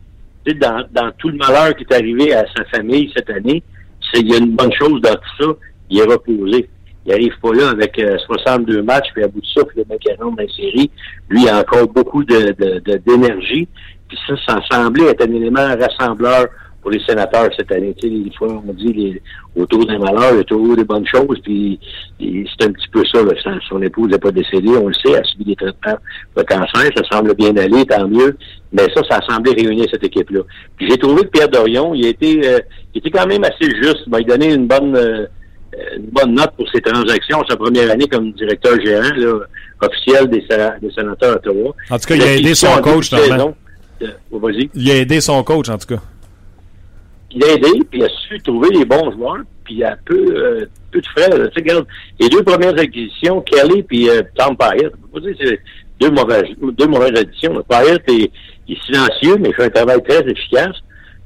sais, dans, dans tout le malheur qui est arrivé à sa famille cette année, c'est il y a une bonne chose dans tout ça, il est reposé. Il arrive pas là avec euh, 62 matchs, puis à bout de puis le rentre dans la série, lui, il a encore beaucoup de, de, de- d'énergie. Puis ça, ça semblait être un élément rassembleur pour les sénateurs cette année. Tu sais, des fois, on dit les, autour d'un malheur, il y a toujours des bonnes choses, puis c'est un petit peu ça. Là. Son, épouse n'est pas décédée, on le sait, elle a subi des traitements de cancer, ça semble bien aller, tant mieux. Mais ça, ça a semblé réunir cette équipe-là. Puis j'ai trouvé que Pierre Dorion, il a été, euh, il était quand même assez juste. Il m'a donné une bonne euh, une bonne note pour ses transactions, sa première année comme directeur gérant là, officiel des, des sénateurs d'Ottawa. En tout cas, il a aidé son coach, Normand. Euh, oh. Il a aidé son coach, en tout cas. il a aidé, puis il a su trouver les bons joueurs, puis il a peu, euh, peu de frais. là. Tu sais, regarde, les deux premières acquisitions, Kelly puis euh, Tom Pyatt, on peut pas dire que c'est deux mauvaises, deux mauvaises additions. Pyatt est, est silencieux, mais il fait un travail très efficace.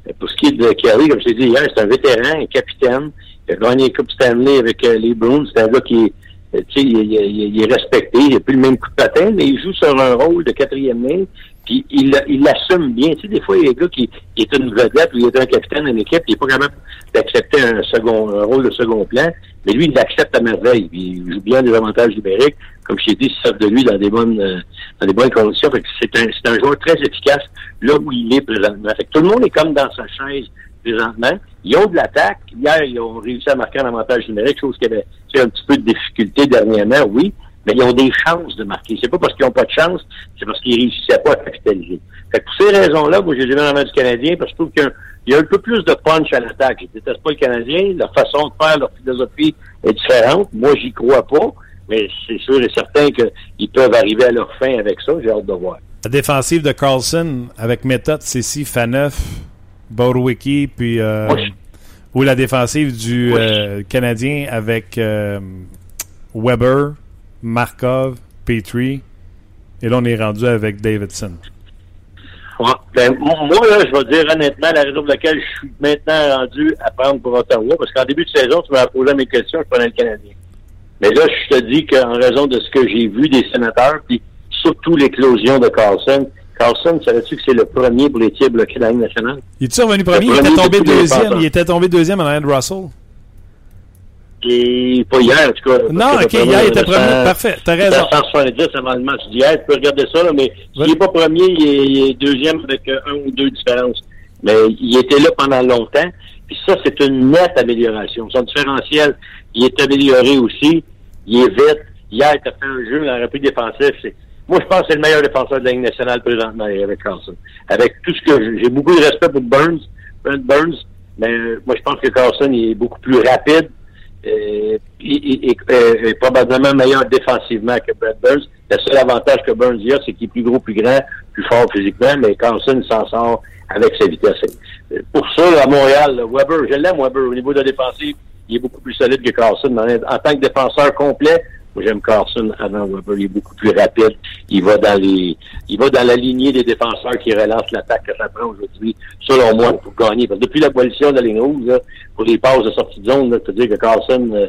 Euh, Pour ce qui est de Kelly, comme je t'ai dit hier, c'est un vétéran, un capitaine. Il a gagné la Coupe Stanley avec euh, les Bruins. C'est un gars qui est, euh, il, il- il- est respecté. Il n'a plus le même coup de patin, mais il joue sur un rôle de quatrième ligne. Puis il l'assume bien. Tu sais, des fois, il y a des gars qui, est une vedette ou il est un capitaine d'une équipe, il n'est pas capable d'accepter un second un rôle de second plan, mais lui, il l'accepte à merveille. Puis il joue bien des avantages numériques. Comme je t'ai dit, il sort de lui dans des bonnes euh, dans des bonnes conditions. C'est un, un joueur très efficace là où il est présentement. Fait que tout le monde est comme dans sa chaise présentement. Ils ont de l'attaque. Hier, ils ont réussi à marquer un avantage numérique, chose qui avait un petit peu de difficulté dernièrement, oui mais ils ont des chances de marquer. C'est pas parce qu'ils n'ont pas de chance, c'est parce qu'ils réussissaient pas à capitaliser. Fait que pour ces raisons-là, moi, j'ai dans la main du Canadien parce que je trouve qu'il y a un- peu plus de punch à l'attaque. Je déteste pas le Canadien. Leur façon de faire, leur philosophie est différente. Moi, j'y crois pas, mais c'est sûr et certain qu'ils peuvent arriver à leur fin avec ça. J'ai hâte de voir. La défensive de Carlson avec méthode, Cécile, Faneuf, Borwicki, puis. euh, ou la défensive du Oui. euh, Canadien avec euh, Weber, Markov, Petrie. Et là, on est rendu avec Davidson. Ben, moi, là, je vais dire honnêtement, la raison pour laquelle je suis maintenant rendu à prendre pour Ottawa, parce qu'en début de saison, tu m'as posé mes questions, je prenais le Canadien. Mais là, je te dis qu'en raison de ce que j'ai vu des sénateurs, puis surtout l'éclosion de Carlson, Carlson, savais-tu que c'est le premier pour les tirs bloqués de la Ligue nationale? Il est revenu premier? Il était tombé deuxième. Il était tombé deuxième en arrière de Russell. Et pas hier, en tout cas. Non, ok, hier, il était premier. Parfait, t'as raison. 170 avant le match d'hier. Tu peux regarder ça, là, mais s'il n'est pas premier, il est, deuxième avec euh, un ou deux différences. Mais il était là pendant longtemps. Puis ça, c'est une nette amélioration. Son différentiel, il est amélioré aussi. Il est vite. Hier, tu as fait un jeu en repris défensif. Moi, je pense que c'est le meilleur défenseur de la Ligue nationale présentement avec Carlson. Avec tout ce que j'ai beaucoup de respect pour Burns, Brent Burns, mais moi, je pense que Carlson il est beaucoup plus rapide et, et, probablement meilleur défensivement que Brent Burns. Le seul avantage que Burns a, c'est qu'il est plus gros, plus grand, plus fort physiquement, mais Carlson s'en sort avec sa vitesse. Pour ça, à Montréal, Weber, je l'aime Weber au niveau de la défensive, il est beaucoup plus solide que Carlson. En tant que défenseur complet, moi, j'aime Carson avant Weber. Il est beaucoup plus rapide. Il va dans les, il va dans la lignée des défenseurs qui relancent l'attaque que ça prend aujourd'hui, selon moi, pour gagner. Parce que depuis l'abolition de la ligne rouge, pour les passes de sortie de zone, cest à dire que Carson, euh,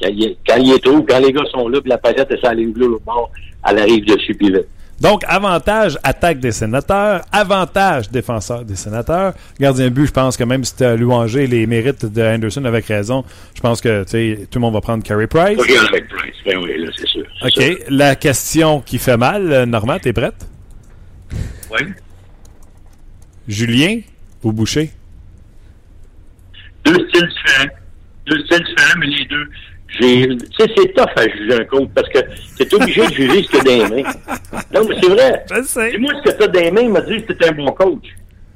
quand, il est, quand il est quand les gars sont là, puis la palette est sur la ligne bleue au bord, elle arrive dessus, puis vite. Donc, avantage attaque des sénateurs, avantage défenseur des sénateurs. Gardien but, je pense que même si tu as louangé les mérites de Anderson avec raison, je pense que tout le monde va prendre Carey Price. Oui, avec Price, ben oui, là, c'est sûr. OK. La question qui fait mal, euh, Normand, t'es prête? Oui. Julien ou Boucher? Deux styles différents. Deux styles différents, mais les deux j'ai, tu sais, c'est tough à juger un coach parce que t'es obligé de juger ce que t'as les mains. Non, mais c'est vrai. Je sais. Et moi, ce que t'as les mains m'a dit que t'es un bon coach.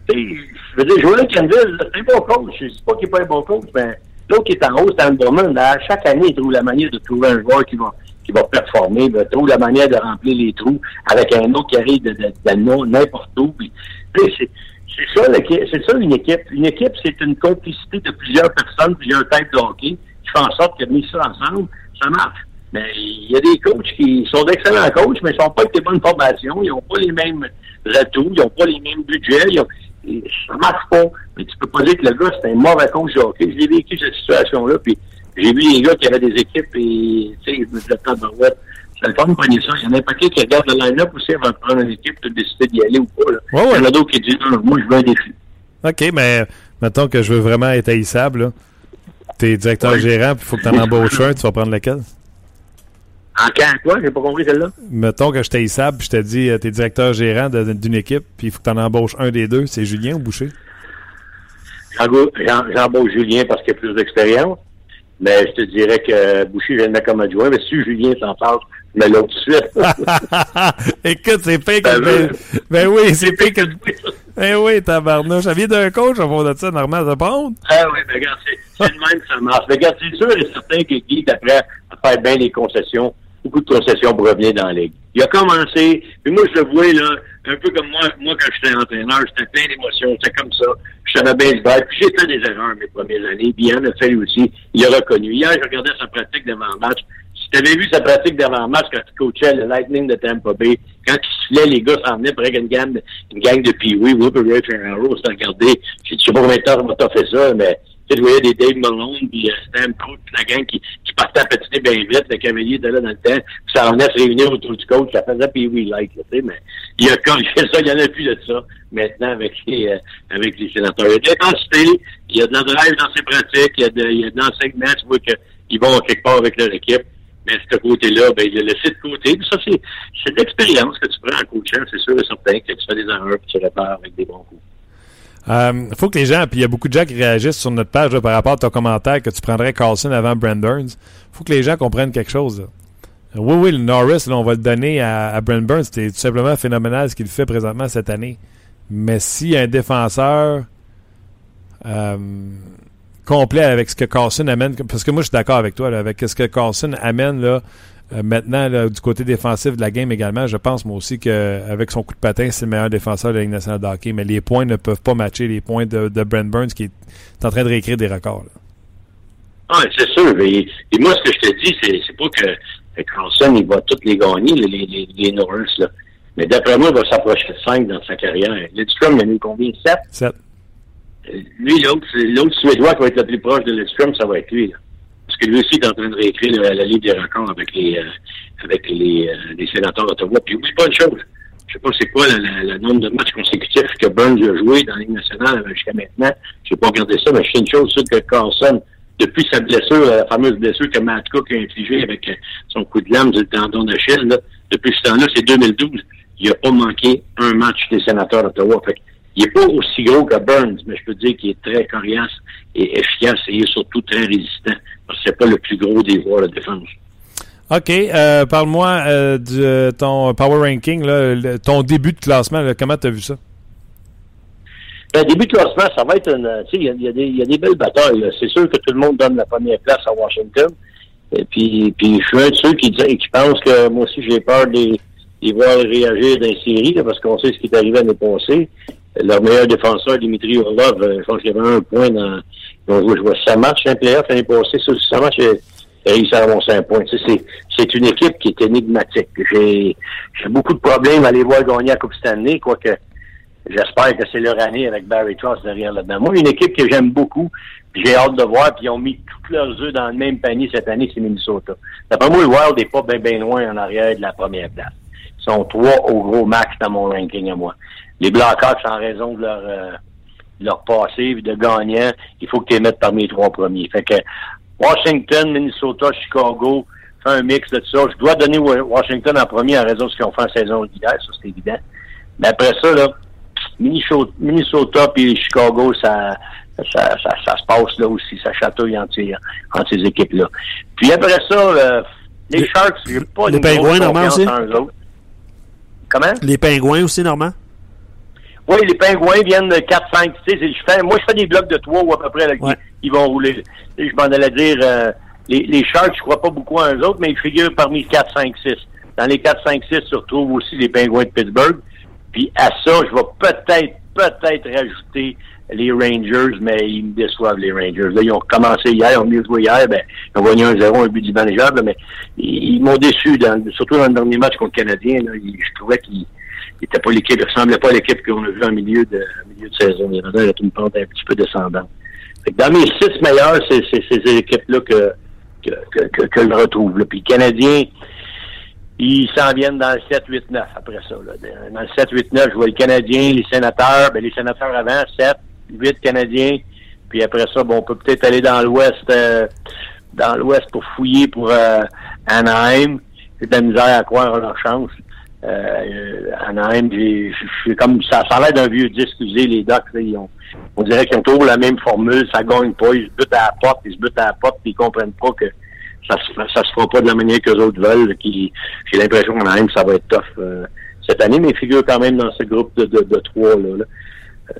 Tu sais, je veux dire, Joël Canville, c'est un bon coach. Je sais pas qu'il est pas un bon coach, mais l'autre qui est en haut, c'est un bon À chaque année, il trouve la manière de trouver un joueur qui va, qui va performer, il trouve la manière de remplir les trous avec un autre qui arrive de, de, de n'importe où. Puis, c'est, c'est ça, c'est ça une équipe. Une équipe, c'est une complicité de plusieurs personnes, plusieurs types de hockey fait en sorte que mis ça ensemble, ça marche. Mais il y a des coachs qui sont d'excellents coachs, mais ils n'ont pas avec des bonnes formations, ils n'ont pas les mêmes atouts, ils n'ont pas les mêmes budgets, ils ont, ça marche pas. Mais tu peux pas dire que le gars, c'est un mauvais coach de hockey. J'ai vécu cette situation-là, puis j'ai vu des gars qui avaient des équipes et, tu sais, je me disais, dans web, c'est le fun de prendre ça. Il y en a un paquet qui regarde le line-up aussi avant de prendre une équipe, de décider d'y aller ou pas. Là. Ouais, Il y en a d'autres qui disent, non, moi, je veux un défi. OK, mais mettons que je veux vraiment être haïssable, là. T'es directeur gérant, puis il faut que tu en embauches un, tu vas prendre lequel? En quand quoi? J'ai pas compris celle-là. Mettons que je t'aïssable, puis je te dis, euh, t'es directeur gérant d'une équipe, puis il faut que tu en embauches un des deux. C'est Julien ou Boucher? J'embauche Julien parce qu'il a plus d'expérience. Mais je te dirais que Boucher, je le mettre comme adjoint. Mais si Julien s'en passe, mais l'autre tout de suite. Écoute, c'est pire que... Ben, ben oui, c'est pire que... Ben oui, tabarnouche. Ça vient d'un coach, au fond de ça, normal de prendre. Ah oui, ben regarde, c'est le même que ça marche. Mais regarde, c'est sûr et certain que Guy, après, à faire bien les concessions, beaucoup de concessions pour revenir dans la ligue. Il a commencé, puis moi, je le vois, là, un peu comme moi, moi quand j'étais entraîneur, j'étais plein d'émotions, c'était comme ça. Je savais bien battre, puis j'ai fait des erreurs mes premières années, puis il en a fait aussi. Il a reconnu. Hier, je regardais sa pratique devant le match. Si tu avais vu sa pratique devant le match quand il coachait le Lightning de Tampa Bay, quand il se les gars s'en venaient pour une gang, une gang de Pee-Wee, Whoop, Ferraro, c'est regardé. Je sais pas combien de temps on m'a fait ça, mais tu voyais des Dave Malone, puis euh, Stamkos, puis la gang qui, qui partait à petiter bien vite, le cavalier était là dans le temps, puis ça revenait se réunir autour du coach, ça faisait oui, like, tu sais, mais il a corrigé ça, il n'y en a plus de ça, maintenant, avec les, euh, avec les sénateurs. Il y a de l'intensité, il y a de la dans ses pratiques, il y a de, il y a de l'enseignement, tu vois qu'ils vont quelque part avec leur équipe, mais ce côté-là, ben, il a laissé de côté, ça, c'est, c'est l'expérience que tu prends en coachant, c'est sûr et certain que tu fais des erreurs, puis tu répares avec des bons coups. Il euh, faut que les gens, puis il y a beaucoup de gens qui réagissent sur notre page par rapport à ton commentaire que tu prendrais Carlson avant Brent Burns. Faut que les gens comprennent quelque chose. Oui, oui, le Norris, là, on va le donner à, à Brent Burns. C'est tout simplement phénoménal ce qu'il fait présentement cette année. Mais si un défenseur euh, complet avec ce que Carlson amène, parce que moi je suis d'accord avec toi, avec ce que Carlson amène là, euh, maintenant, du côté défensif de la game également, je pense moi aussi qu'avec son coup de patin, c'est le meilleur défenseur de la Ligue nationale de hockey. Mais les points ne peuvent pas matcher les points de, de Brent Burns qui est en train de réécrire des records. Ah, c'est sûr. Et, moi, ce que je te dis, c'est, pas que, Carlson, il va toutes les gagner, les, les, les Norris. Là. Mais d'après moi, il va s'approcher de 5 dans sa carrière. Lidstrom, il en a eu combien? 7? 7. Lui, l'autre, l'autre Suédois qui va être le plus proche de Lidstrom, ça va être lui. Là. Parce que lui aussi est en train de réécrire la, la Ligue des records avec les euh, avec les, euh, les sénateurs d'Ottawa. Puis oublie pas une chose. Je sais pas c'est quoi le nombre de matchs consécutifs que Burns a joué dans la Ligue nationale jusqu'à maintenant. Je n'ai pas regardé ça, mais je sais une chose, c'est que Carlson, depuis sa blessure, la fameuse blessure que Matt Cook a infligée avec euh, son coup de lame du tendon d'Achille, depuis ce temps-là, c'est 2012, il n'a pas manqué un match des sénateurs d'Ottawa. Il n'est pas aussi gros que Burns, mais je peux dire qu'il est très coriace et efficace et il est surtout très résistant. Parce que c'est pas le plus gros des joueurs de défense. OK. Euh, Parle-moi euh, de ton Power Ranking, là, ton début de classement. Là, comment tu as vu ça? Ben, début de classement, ça va être une. Il y, y, a des belles batailles. C'est sûr que tout le monde donne la première place à Washington. Et puis, puis je suis un de ceux qui, qui pensent que moi aussi j'ai peur de les, voir réagir dans les séries, parce qu'on sait ce qui est arrivé l'année passée. Leur meilleur défenseur, Dimitri Orlov, euh, je pense qu'il y avait un point dans. Ils je vois, 5 matchs, un playoff l'année passée. Sur 5 matchs, il a réussi à avoir 5 points. Tu sais, c'est une équipe qui est énigmatique. J'ai beaucoup de problèmes à les voir gagner à Coupe Stanley, quoique J'espère que c'est leur année avec Barry Trotz derrière là-dedans. Moi, une équipe que j'aime beaucoup, j'ai hâte de voir, puis ils ont mis tous leurs œufs dans le même panier cette année, c'est Minnesota. D'après moi, le Wild n'est pas bien ben loin en arrière de la première place. Ils sont trois au gros max dans mon ranking à moi. Les Blackhawks, en raison de leur euh, leur passé de gagnant, il faut que tu les mettes parmi les trois premiers. Fait que Washington, Minnesota, Chicago, fais un mix de tout ça. Je dois donner Washington en premier en raison de ce qu'ils ont fait en saison régulière, ça c'est évident. Mais après ça, là, Minnesota puis Chicago, ça, ça, ça, se passe là aussi. Ça chatouille entre ces, entre ces équipes-là. Puis après ça, euh, les, Sharks, j'ai pas Les Pingouins, Normand aussi? Comment? Les Pingouins aussi, Normand? Oui, les Pingouins viennent de 4-5. Tu sais, je fais, moi, je fais des blocs de 3 ou à peu près là, qui, vont rouler. Et je m'en allais dire, euh, les, les Sharks, je crois pas beaucoup à eux autres, mais ils figurent parmi 4, 5, 6. Dans les 4, 5, 6 se retrouvent aussi les Pingouins de Pittsburgh. Puis à ça, je vais peut-être, peut-être rajouter les Rangers, mais ils me déçoivent, les Rangers. Là, ils ont commencé hier, ils ont mieux joué hier, ben, ils ont gagné un 0 un but du manageable, mais ils, m'ont déçu, dans, surtout dans le dernier match contre le Canadien. Là, je trouvais qu'ils n'étaient pas l'équipe, ils ressemblaient pas à l'équipe qu'on a vue en milieu de, milieu de saison. Il avait une pente un petit peu descendante. dans mes six meilleurs, c'est ces équipes-là que, que, que, que, je retrouve. Là. Puis le Canadien, ils s'en viennent dans le 7, 8, 9 après ça. Là. Dans le 7, 8, 9, je vois les Canadiens, les sénateurs, ben, les sénateurs avant, 7, 8 Canadiens. Puis après ça, bon, on peut peut-être aller dans l'ouest euh, dans l'ouest pour fouiller pour euh, Anaheim. C'est de la misère à croire à leur chance. Euh, Anaheim, j'ai comme ça, ça a l'air d'un vieux disque les Ducks, ils ont, on dirait qu'ils ont toujours la même formule, ça gagne pas, ils se butent à la porte, ils se butent à la porte, puis ils comprennent pas que ça se, ça se fera pas de la manière que les autres veulent. Qui, j'ai l'impression que ça va être tough euh, cette année, mais figure quand même dans ce groupe de, de, de trois là.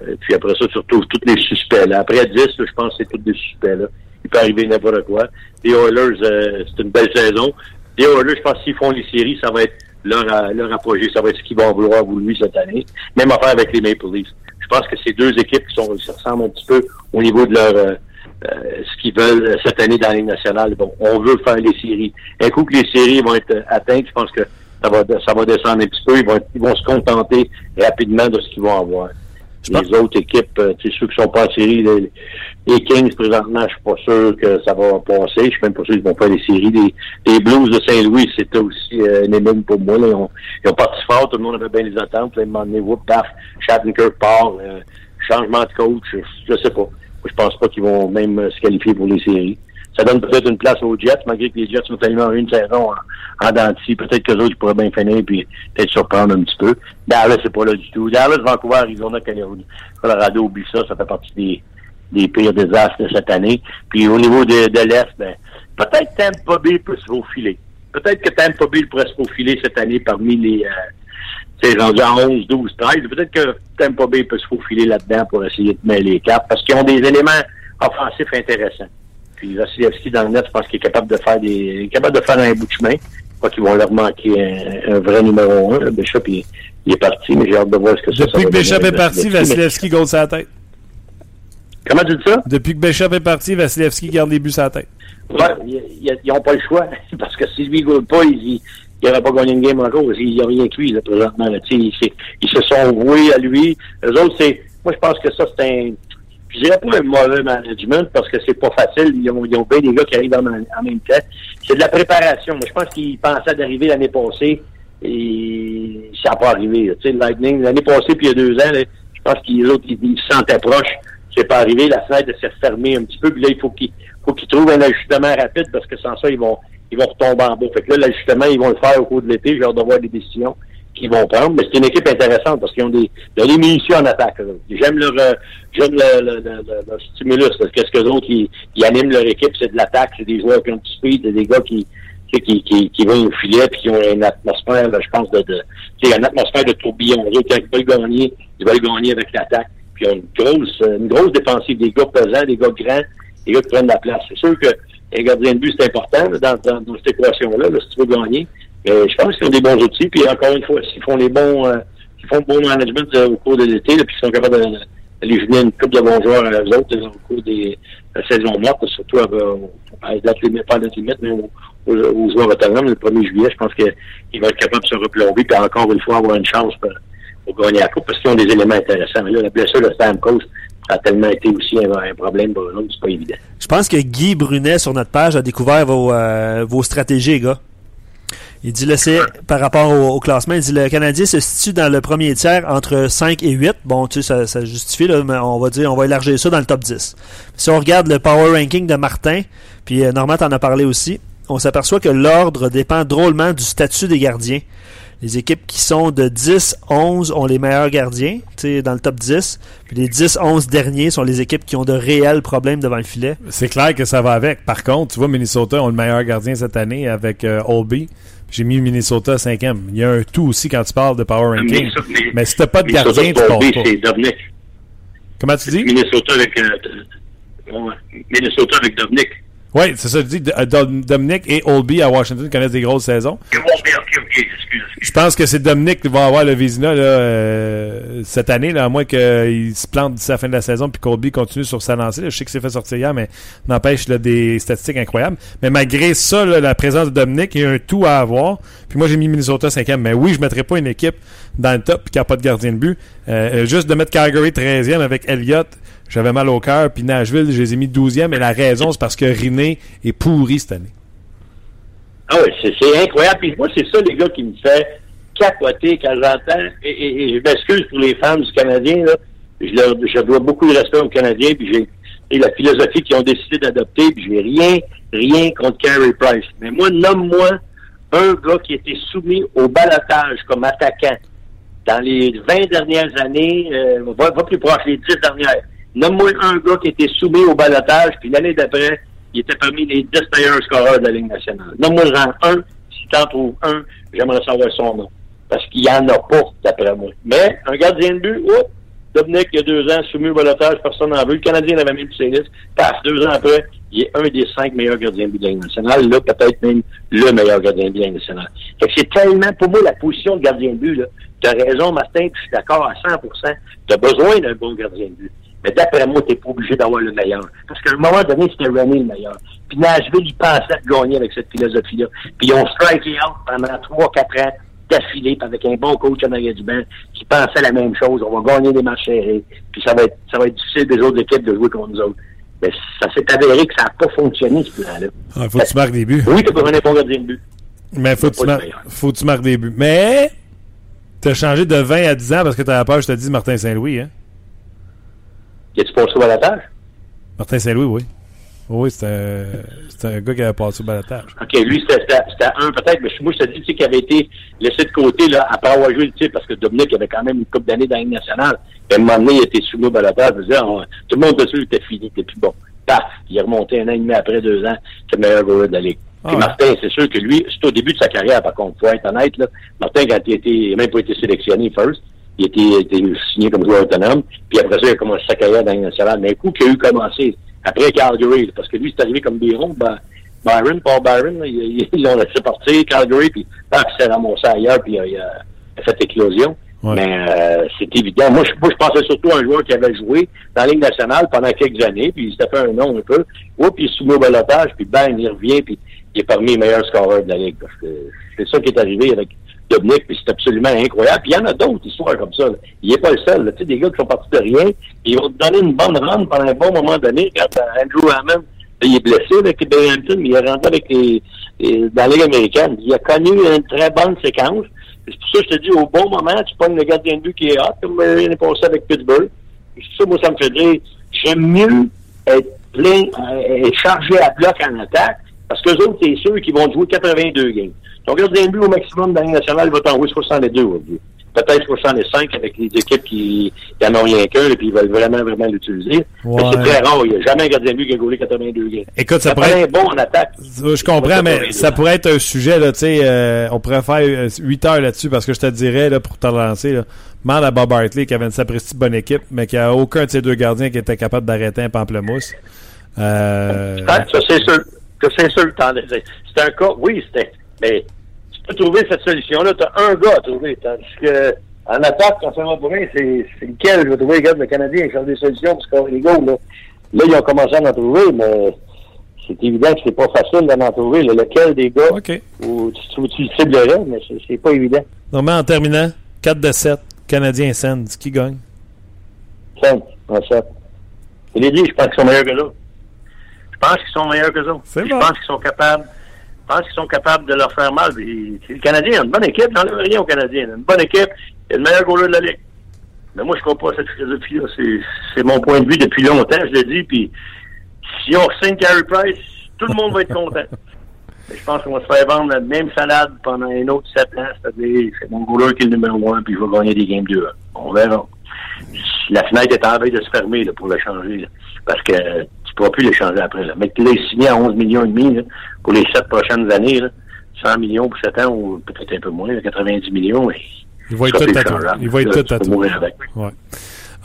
Euh, puis après ça, surtout tous les suspects. Là. Après 10, je pense que c'est tous des suspects. Là. Il peut arriver n'importe quoi. Les Oilers, euh, c'est une belle saison. Les Oilers, je pense que s'ils font les séries, ça va être leur, leur apogée. Ça va être ce qu'ils vont vouloir vouloir cette année. Même affaire avec les Maple Leafs. Je pense que ces deux équipes qui sont, se ressemblent un petit peu au niveau de leur euh, ce qu'ils veulent cette année dans les nationales. Bon, on veut faire les séries. Un coup que les séries vont être atteintes, je pense que ça va, ça va descendre un petit peu. Ils vont, ils vont se contenter rapidement de ce qu'ils vont avoir. Les autres équipes, euh, ceux qui sont pas en série, les, Kings, présentement, je suis pas sûr que ça va passer. Je suis même pas sûr qu'ils vont faire les séries. Les, les Blues de Saint-Louis, c'était aussi euh, une pour moi. Ils, ont, ils parti fort, tout le monde avait bien les attentes. Là, ils m'ont whoop, paf, Shattenkirk part, changement de coach, je, je sais pas. Je pense pas qu'ils vont même euh, se qualifier pour les séries. Ça donne peut-être une place aux Jets, malgré que les Jets sont tellement une saison en, en. Peut-être que autres pourraient bien finir puis peut-être surprendre un petit peu. Dallas, c'est pas là du tout. Dallas, Vancouver, Arizona, Colorado, oublie ça, ça fait partie des, des pires désastres de cette année. Puis au niveau de, de l'Est, ben, peut-être Tampa Bay peut se faufiler. Peut-être que Tampa Bay pourrait se faufiler cette année parmi les, euh, c'est rendu à 11, 12, 13. Peut-être que Tampa Bay peut se faufiler là-dedans pour essayer de mêler les cartes parce qu'ils ont des éléments offensifs intéressants. Puis Vasilevski dans le net, je pense qu'il est capable de faire des capable de faire un bout de chemin. Je crois qu'ils vont leur manquer un, vrai numéro 1. Bishop, il, il, est parti, mais j'ai hâte de voir ce que ça Depuis que Bishop est parti, Vasilevski garde sa tête. Comment tu dis ça? Depuis que Bishop est parti, Vasilevski garde les buts sa tête. Ouais, ils n'ont pas le choix. Parce que si lui ne goûte pas, il n'aurait pas gagné une game encore. Il n'y a rien là, présentement. Là. Ils, ils se sont voués à lui. Les autres, c'est. Moi, je pense que ça, c'est un. Je dirais pas un mauvais management parce que c'est pas facile. Ils ont, ils ont bien des gars qui arrivent en, même temps. C'est de la préparation. Mais je pense qu'ils pensaient d'arriver l'année passée et ça n'a pas arrivé. Tu sais, Lightning, l'année passée, puis il y a deux ans, là, je pense qu'ils autres, ils, ils se sentaient proches. C'est pas arrivé. La fenêtre s'est fermée un petit peu. Puis là, il faut qu'ils faut qu'ils trouvent un ajustement rapide parce que sans ça, ils vont ils vont retomber en bas. Fait que là, l'ajustement, ils vont le faire au cours de l'été. J'ai hâte de voir les décisions qu'ils vont prendre. Mais c'est une équipe intéressante parce qu'ils ont des, ils des munitions en attaque. J'aime leur, euh, j'aime le, le, le, le- leur stimulus. Qu'est-ce que les autres qui, qui animent leur équipe, c'est de l'attaque, c'est des joueurs qui ont du speed, c'est des gars qui, qui, qui, qui vont au filet puis qui ont une atmosphère, là, je pense, de, de une atmosphère de tourbillon. Quand ils veulent gagner, ils veulent gagner avec l'attaque. Puis ils ont une grosse, une grosse défensive, des gars pesants, des gars grands, des gars qui prennent la place. C'est sûr que un gardien de but, c'est important dans, dans, dans cette équation-là, là, si tu veux gagner. Je pense qu'ils ont des bons outils. Puis encore une fois, s'ils font les bons, euh, s'ils font le bon management euh, au cours de l'été, puis qu'ils sont capables d'aller jouer une coupe de bons joueurs à eux autres là, au cours des la saison morte, surtout à, à date limite, pas à date limite, mais aux, aux, joueurs autonomes, le 1er juillet, je pense qu'ils vont être capables de se replomber puis encore une fois avoir une chance pour, gagner la coupe parce qu'ils ont des éléments intéressants. Mais là, la blessure de Stamkos ça a tellement été aussi un, problème pour autres, c'est pas évident. Je pense que Guy Brunet, sur notre page, a découvert vos, euh, stratégies, gars. Il dit, là, c'est par rapport au, classement, il dit, le Canadien se situe dans le premier tiers entre 5 et 8. Bon, tu sais, ça, ça justifie, là, mais on va dire, on va élargir ça dans le top 10. Si on regarde le power ranking de Martin, puis euh, Normand en a parlé aussi, on s'aperçoit que l'ordre dépend drôlement du statut des gardiens. Les équipes qui sont de 10-11 ont les meilleurs gardiens, tu sais, dans le top 10. Puis les 10-11 derniers sont les équipes qui ont de réels problèmes devant le filet. C'est clair que ça va avec. Par contre, tu vois, Minnesota ont le meilleur gardien cette année avec euh, Olby. J'ai mis Minnesota cinquième. Il y a un tout aussi quand tu parles de power ranking. ça, mais- Mais si t'as pas de Minnesota, gardien, tu passes pas. Dominic. Comment tu dis? Minnesota avec euh, Minnesota avec Dominic. Oui, c'est ça. Je dis euh, Dom- Dominic et Olby à Washington connaissent des grosses saisons. Je pense que c'est Dominic qui va avoir le Vézina là, euh, cette année, là, à moins qu'il se plante d'ici la fin de la saison puis Colby continue sur sa lancée. là. Je sais que c'est fait sortir hier, mais n'empêche des statistiques incroyables. Mais malgré ça, là, la présence de Dominic, il y a un tout à avoir. Puis moi, j'ai mis Minnesota cinquième. Mais oui, je ne mettrais pas une équipe dans le top qui n'a pas de gardien de but. Euh, juste de mettre Calgary 13e avec Elliott, j'avais mal au cœur. Puis Nashville, je les ai mis 12e. Et la raison, c'est parce que Riné est pourri cette année. Ah oui, c'est incroyable. Puis moi, c'est ça, les gars, qui me fait capoter quand j'entends. Et, je m'excuse pour les fans du Canadien, là. Je, leur, je dois beaucoup de respect aux Canadiens, puis j'ai et la philosophie qu'ils ont décidé d'adopter, puis j'ai rien, rien contre Carey Price. Mais moi, nomme-moi un gars qui été soumis au balotage comme attaquant dans les 20 dernières années, euh, va, va plus proche, les 10 dernières. Nomme-moi un gars qui été soumis au balotage, puis l'année d'après, il était parmi les 10 meilleurs scoreurs de la Ligue nationale. Nomme-moi un, si t'en trouves un, j'aimerais savoir son nom. Parce qu'il y en a pas, d'après moi. Mais, un gardien de but, oups, Dominic, il y a deux ans, soumis au balotage, personne n'en veut. Le Canadien avait mis le série. Paf, deux ans après, il est un des cinq meilleurs gardiens de but de la Ligue nationale. Là, peut-être même le meilleur gardien de but de la Ligue nationale. Fait que c'est tellement, pour moi, la position de gardien de but, là. Tu as raison, Martin, puis je suis d'accord à 100 Tu as besoin d'un bon gardien de but. Mais d'après moi, tu n'es pas obligé d'avoir le meilleur. Parce qu'à un moment donné, c'était René le meilleur. Puis Nashville, ils pensaient de gagner avec cette philosophie-là. Puis ils ont striké out pendant 3-4 ans d'affilée, avec un bon coach en arrière du banc qui pensait la même chose. On va gagner des matchs serrés. Puis ça va être, ça va être difficile des autres équipes de jouer contre nous autres. Mais ça s'est avéré que ça n'a pas fonctionné, ce plan-là. Il faut que tu marques des buts. Oui, tu as besoin d'un bon gardien de but. Mais faut que, tu mar- faut que tu marques des buts. Mais t'as changé de 20 à 10 ans parce que t'avais peur, je te dis, Martin Saint-Louis. Hein? Y a-tu passé au balotage? Martin Saint-Louis, oui. Oui, c'est un, un gars qui avait passé au balotage. OK, lui, c'était un peut-être, mais moi, je te dis, tu sais, qui avait été laissé de côté, là, après avoir joué le titre, parce que Dominique avait quand même une coupe d'années dans la Ligue nationale. Puis à un moment donné, il était soumis au balotage, je disais, on- tout le monde dessus, il était fini, était plus bon. Paf, il est remonté un an et demi après, deux ans, c'est le meilleur joueur de la Ligue. Ah Puis ouais. Martin, c'est sûr que lui, c'est au début de sa carrière, par contre, faut être honnête, là. Martin, quand il était, il n'a même pas été sélectionné first, il était, était signé comme joueur autonome, puis après ça, il a commencé sa carrière dans nationale. Mais un coup qu'il a eu commencé, après Calgary, parce que lui, c'est arrivé comme Biron, ben, Byron, Paul Byron, là, ils l'ont laissé partir, Calgary, puis paf, il s'est ramassé ailleurs, puis il a, il a- a fait éclosion. Ouais. Mais euh, c'est évident. Moi je, moi, je pensais surtout à un joueur qui avait joué dans la Ligue nationale pendant quelques années, puis il s'était fait un nom un peu. Oups, puis il est soumis au balotage, puis bang, il revient, puis il est parmi les meilleurs scoreurs de la Ligue. Parce que c'est ça qui est arrivé avec Dominic, puis c'est absolument incroyable. Puis il y en a d'autres histoires comme ça. Il n'est pas le seul. Tu sais, des gars qui sont partis de rien, ils vont te donner une bonne run pendant un bon moment donné. Euh, Andrew Hammond, il est blessé avec Binghamton, mais il est rentré avec les, les- dans la. Il a connu une très bonne séquence. C'est pour ça que je te dis, au bon moment, tu pognes le gardien de but qui est hot, comme il est passé avec Pittsburgh. Et ça, moi, ça me fait dire, j'aime mieux être plein, euh, être chargé à bloc en attaque, parce que autres, c'est sûr qu'ils vont jouer 82 games. Ton gardien de but au maximum dans la Ligue nationale, il va t'en jouer 62 aujourd'hui. Peut-être 65 avec les équipes qui n'en ont rien qu'un, et puis ils veulent vraiment, vraiment l'utiliser. Mais c'est très rare. Il n'y a jamais un gardien de but qui a gaulé 82 games. Écoute, ça Ça pourrait être... bon en attaque. Je comprends, mais ça pourrait être un sujet, là, tu sais, euh, on pourrait faire euh, 8 heures là-dessus, parce que je te dirais, là, pour te relancer, là, demande à Bob Hartley qui avait une sapristi bonne équipe, mais qui a aucun de ses deux gardiens qui était capable d'arrêter un pamplemousse. Euh, ça, c'est sûr. Que c'est t'en- C'est c'est un cas, oui, c'était. Mais tu peux trouver cette solution-là. Tu as un gars à trouver. Tandis que en attaque, quand ça va pour rien, c'est lequel? Je vais trouver, regarde, le Canadien, ils cherchent des solutions scorer les goals. Là. là, ils ont commencé à en trouver, mais c'est évident que c'est pas facile d'en en trouver. là. Lequel des gars OK. où tu, où tu le ciblerais, mais c'est- pas évident. Normalement, en terminant, 4 de 7, Canadien Sens, qui gagne? Simple, en fait. Je l'ai dit, je pense qu'ils sont meilleurs que l'autre. Je pense qu'ils sont meilleurs que eux autres. C'est Je bon. pense qu'ils sont capables. Je pense qu'ils sont capables de leur faire mal. Puis, Le Canadien a une bonne équipe, j'enlève rien au Canadien. Une bonne équipe, il est le meilleur goaler de la Ligue. Mais moi, je ne crois pas à cette philosophie-là. C'est- mon point de vue depuis longtemps, je l'ai dit. Puis si on signe Carey Price, tout le monde va être content. Mais je pense qu'on va se faire vendre la même salade pendant un autre sept ans. C'est-à-dire, c'est mon goaler qui est le numéro un, puis je vais gagner des games 2. On verra. La fenêtre est en veille de se fermer là, pour le changer. là. parce que ne pourras plus l'échanger après. Là. Mais tu l'as signé à 11 millions et demi là, pour les sept prochaines années. Là. 100 millions pour 7 ans, ou peut-être un peu moins, là, 90 millions. Mais Il va être tout échangeable. Il va être tout avec. Ouais.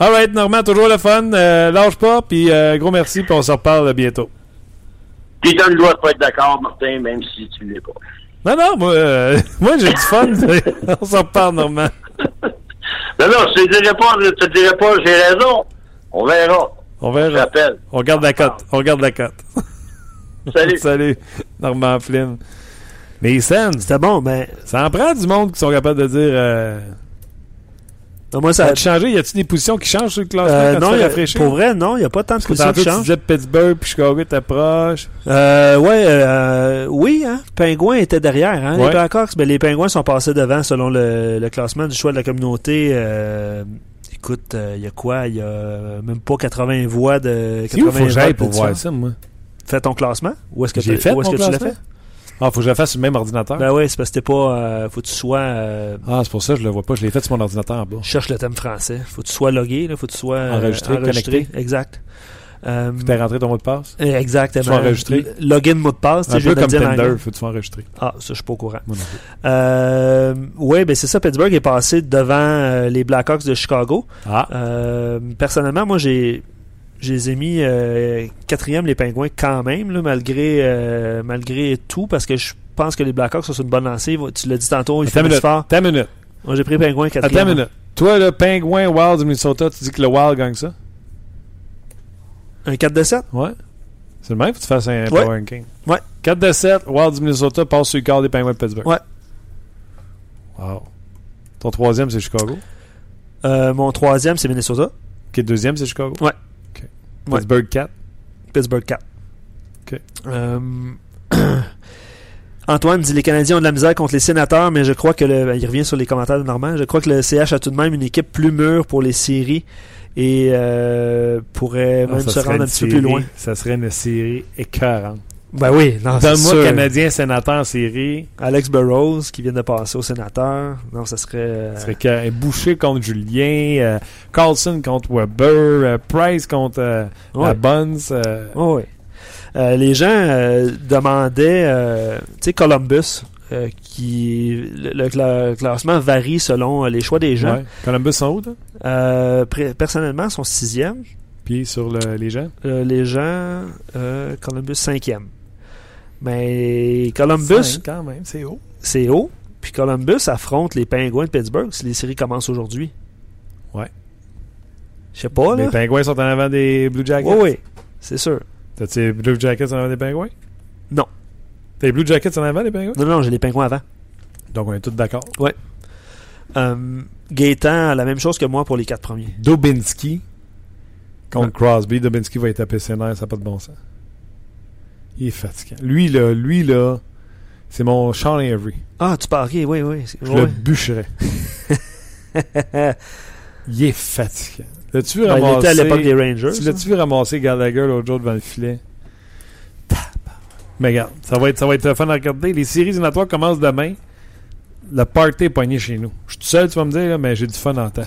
All right, Normand, toujours le fun. Euh, lâche pas, puis euh, gros merci, puis on se reparle bientôt. Puis tu as le droit de pas être d'accord, Martin, même si tu ne l'es pas. Non, non, moi, euh, moi j'ai du fun. on s'en reparle, Normand. Non, non, je te dirais pas, je te pas, j'ai raison. On verra. On Je verra. On garde la cote. On garde la cote. Salut. Salut, Normand Flynn. Mais les Sens, C'était bon, mais ça en prend du monde qui sont capables de dire. Euh, non, moi, ça ça. a changé? Y a-tu des positions qui changent sur le classement Euh, quand non, tu y a- rafraîchir? pour vrai, non, il n'y a pas tant de Parce que positions qui tu changent. disais Pittsburgh puis Chicago t'approches. Euh, ouais, euh, oui, hein, Pingouin était derrière, hein, Ouais. les Blackhawks, mais les Pingouins sont passés devant selon le, le classement du choix de la communauté. Euh, écoute, euh, il y a quoi? Il y a même pas 80 voix de... C'est où 80 faut que j'aille pour voir ça, moi? Fais ton classement? Où est-ce que, J'ai t'as- fait où est-ce mon que tu l'as fait? Ah, faut que je le fasse sur le même ordinateur? Ben ouais, c'est parce que t'es pas... euh, faut que tu sois... euh, Ah, c'est pour ça que je le vois pas. Je l'ai fait sur mon ordinateur en bas. je cherche le thème français. Faut que tu sois logué, là, faut que tu sois... euh, Enregistré, connecté. Exact. Euh, T'as rentré ton mot de passe? Exactement. Tu sois enregistré. L- Login, mot de passe. Un peu comme Tinder, anglais. faut que tu sois enregistré. Ah, ça, je suis pas au courant. Euh, oui, ben c'est ça. Pittsburgh est passé devant euh, les Blackhawks de Chicago. Ah, Euh, personnellement, moi, j'ai je les ai mis euh, quatrième les Pingouins quand même, là, malgré euh, malgré tout, parce que je pense que les Blackhawks sont sur une bonne lancée. Tu l'as dit tantôt, ils minute. fort. Attends une minute. Moi, j'ai pris Pingouins Attends quatrième. une minute. Toi, le Pingouin Wild du Minnesota, tu dis que le Wild gagne ça? Un 4 de 7? Ouais. C'est le même, faut que tu fasses un Ouais. power ranking. Ouais. 4 de 7, Wild du Minnesota passe sur le quart des Penguins de Pittsburgh. Ouais. Wow. Ton troisième, c'est Chicago? Euh, mon troisième, c'est Minnesota. Ok, deuxième, c'est Chicago? Ouais. Ok. Ouais. Pittsburgh 4. Pittsburgh 4. Ok. Euh, Antoine dit les Canadiens ont de la misère contre les sénateurs, mais je crois que le. Il revient sur les commentaires de Normand. Je crois que le CH a tout de même une équipe plus mûre pour les séries et euh, pourrait Ah, même se rendre un petit peu plus loin. Ça serait une série écœurante. Ben oui, non, c'est Donne-moi sûr. Canadien sénateur en série. Alex Burrows qui vient de passer au sénateur. Non, ça serait. euh, Ça serait écœurant. Boucher contre Julien, euh, Carlson contre Weber, euh, Price contre euh, ouais. la Buns. euh, Oh, oui. Euh, les gens euh, demandaient, euh, tu sais, Columbus, euh, qui le, le cla- classement varie selon euh, les choix des gens. ouais. Columbus sont où? Euh, personnellement, sont sixième. Puis sur le- les gens? Euh, les gens, euh, Columbus cinquième. Mais Columbus, Cinq, quand même, c'est haut. c'est haut. Puis Columbus affronte les Pingouins de Pittsburgh si les séries commencent aujourd'hui. Ouais. Je sais pas, les là. Pingouins sont en avant des Blue Jackets? Oui, oui, c'est sûr. T'as-tu les Blue Jackets en avant des Pingouins? T'as les Blue Jackets en avant, les Pingouins? Non, non, j'ai les pingouins avant. Donc, on est tous d'accord. Euh, Gaétan la même chose que moi pour les quatre premiers. Dobinski contre Ouais. Crosby. Dobinski va être tapé ses nerfs, ça n'a pas de bon sens. Il est fatiguant. Lui, là, lui, là, c'est mon Sean Avery. Ah, tu parles, oui, oui. Je oui. le bûcherais. Il est fatiguant. L'as-tu vu Ben, il ramasser... était à l'époque des Rangers. Tu l'as-tu vu ramasser Gallagher l'autre jour devant le filet? Mais regarde, ça va être, ça va être fun à regarder. Les séries éliminatoires commencent demain. Le party est pogné chez nous. Je suis tout seul, tu vas me dire, là, mais j'ai du fun en temps.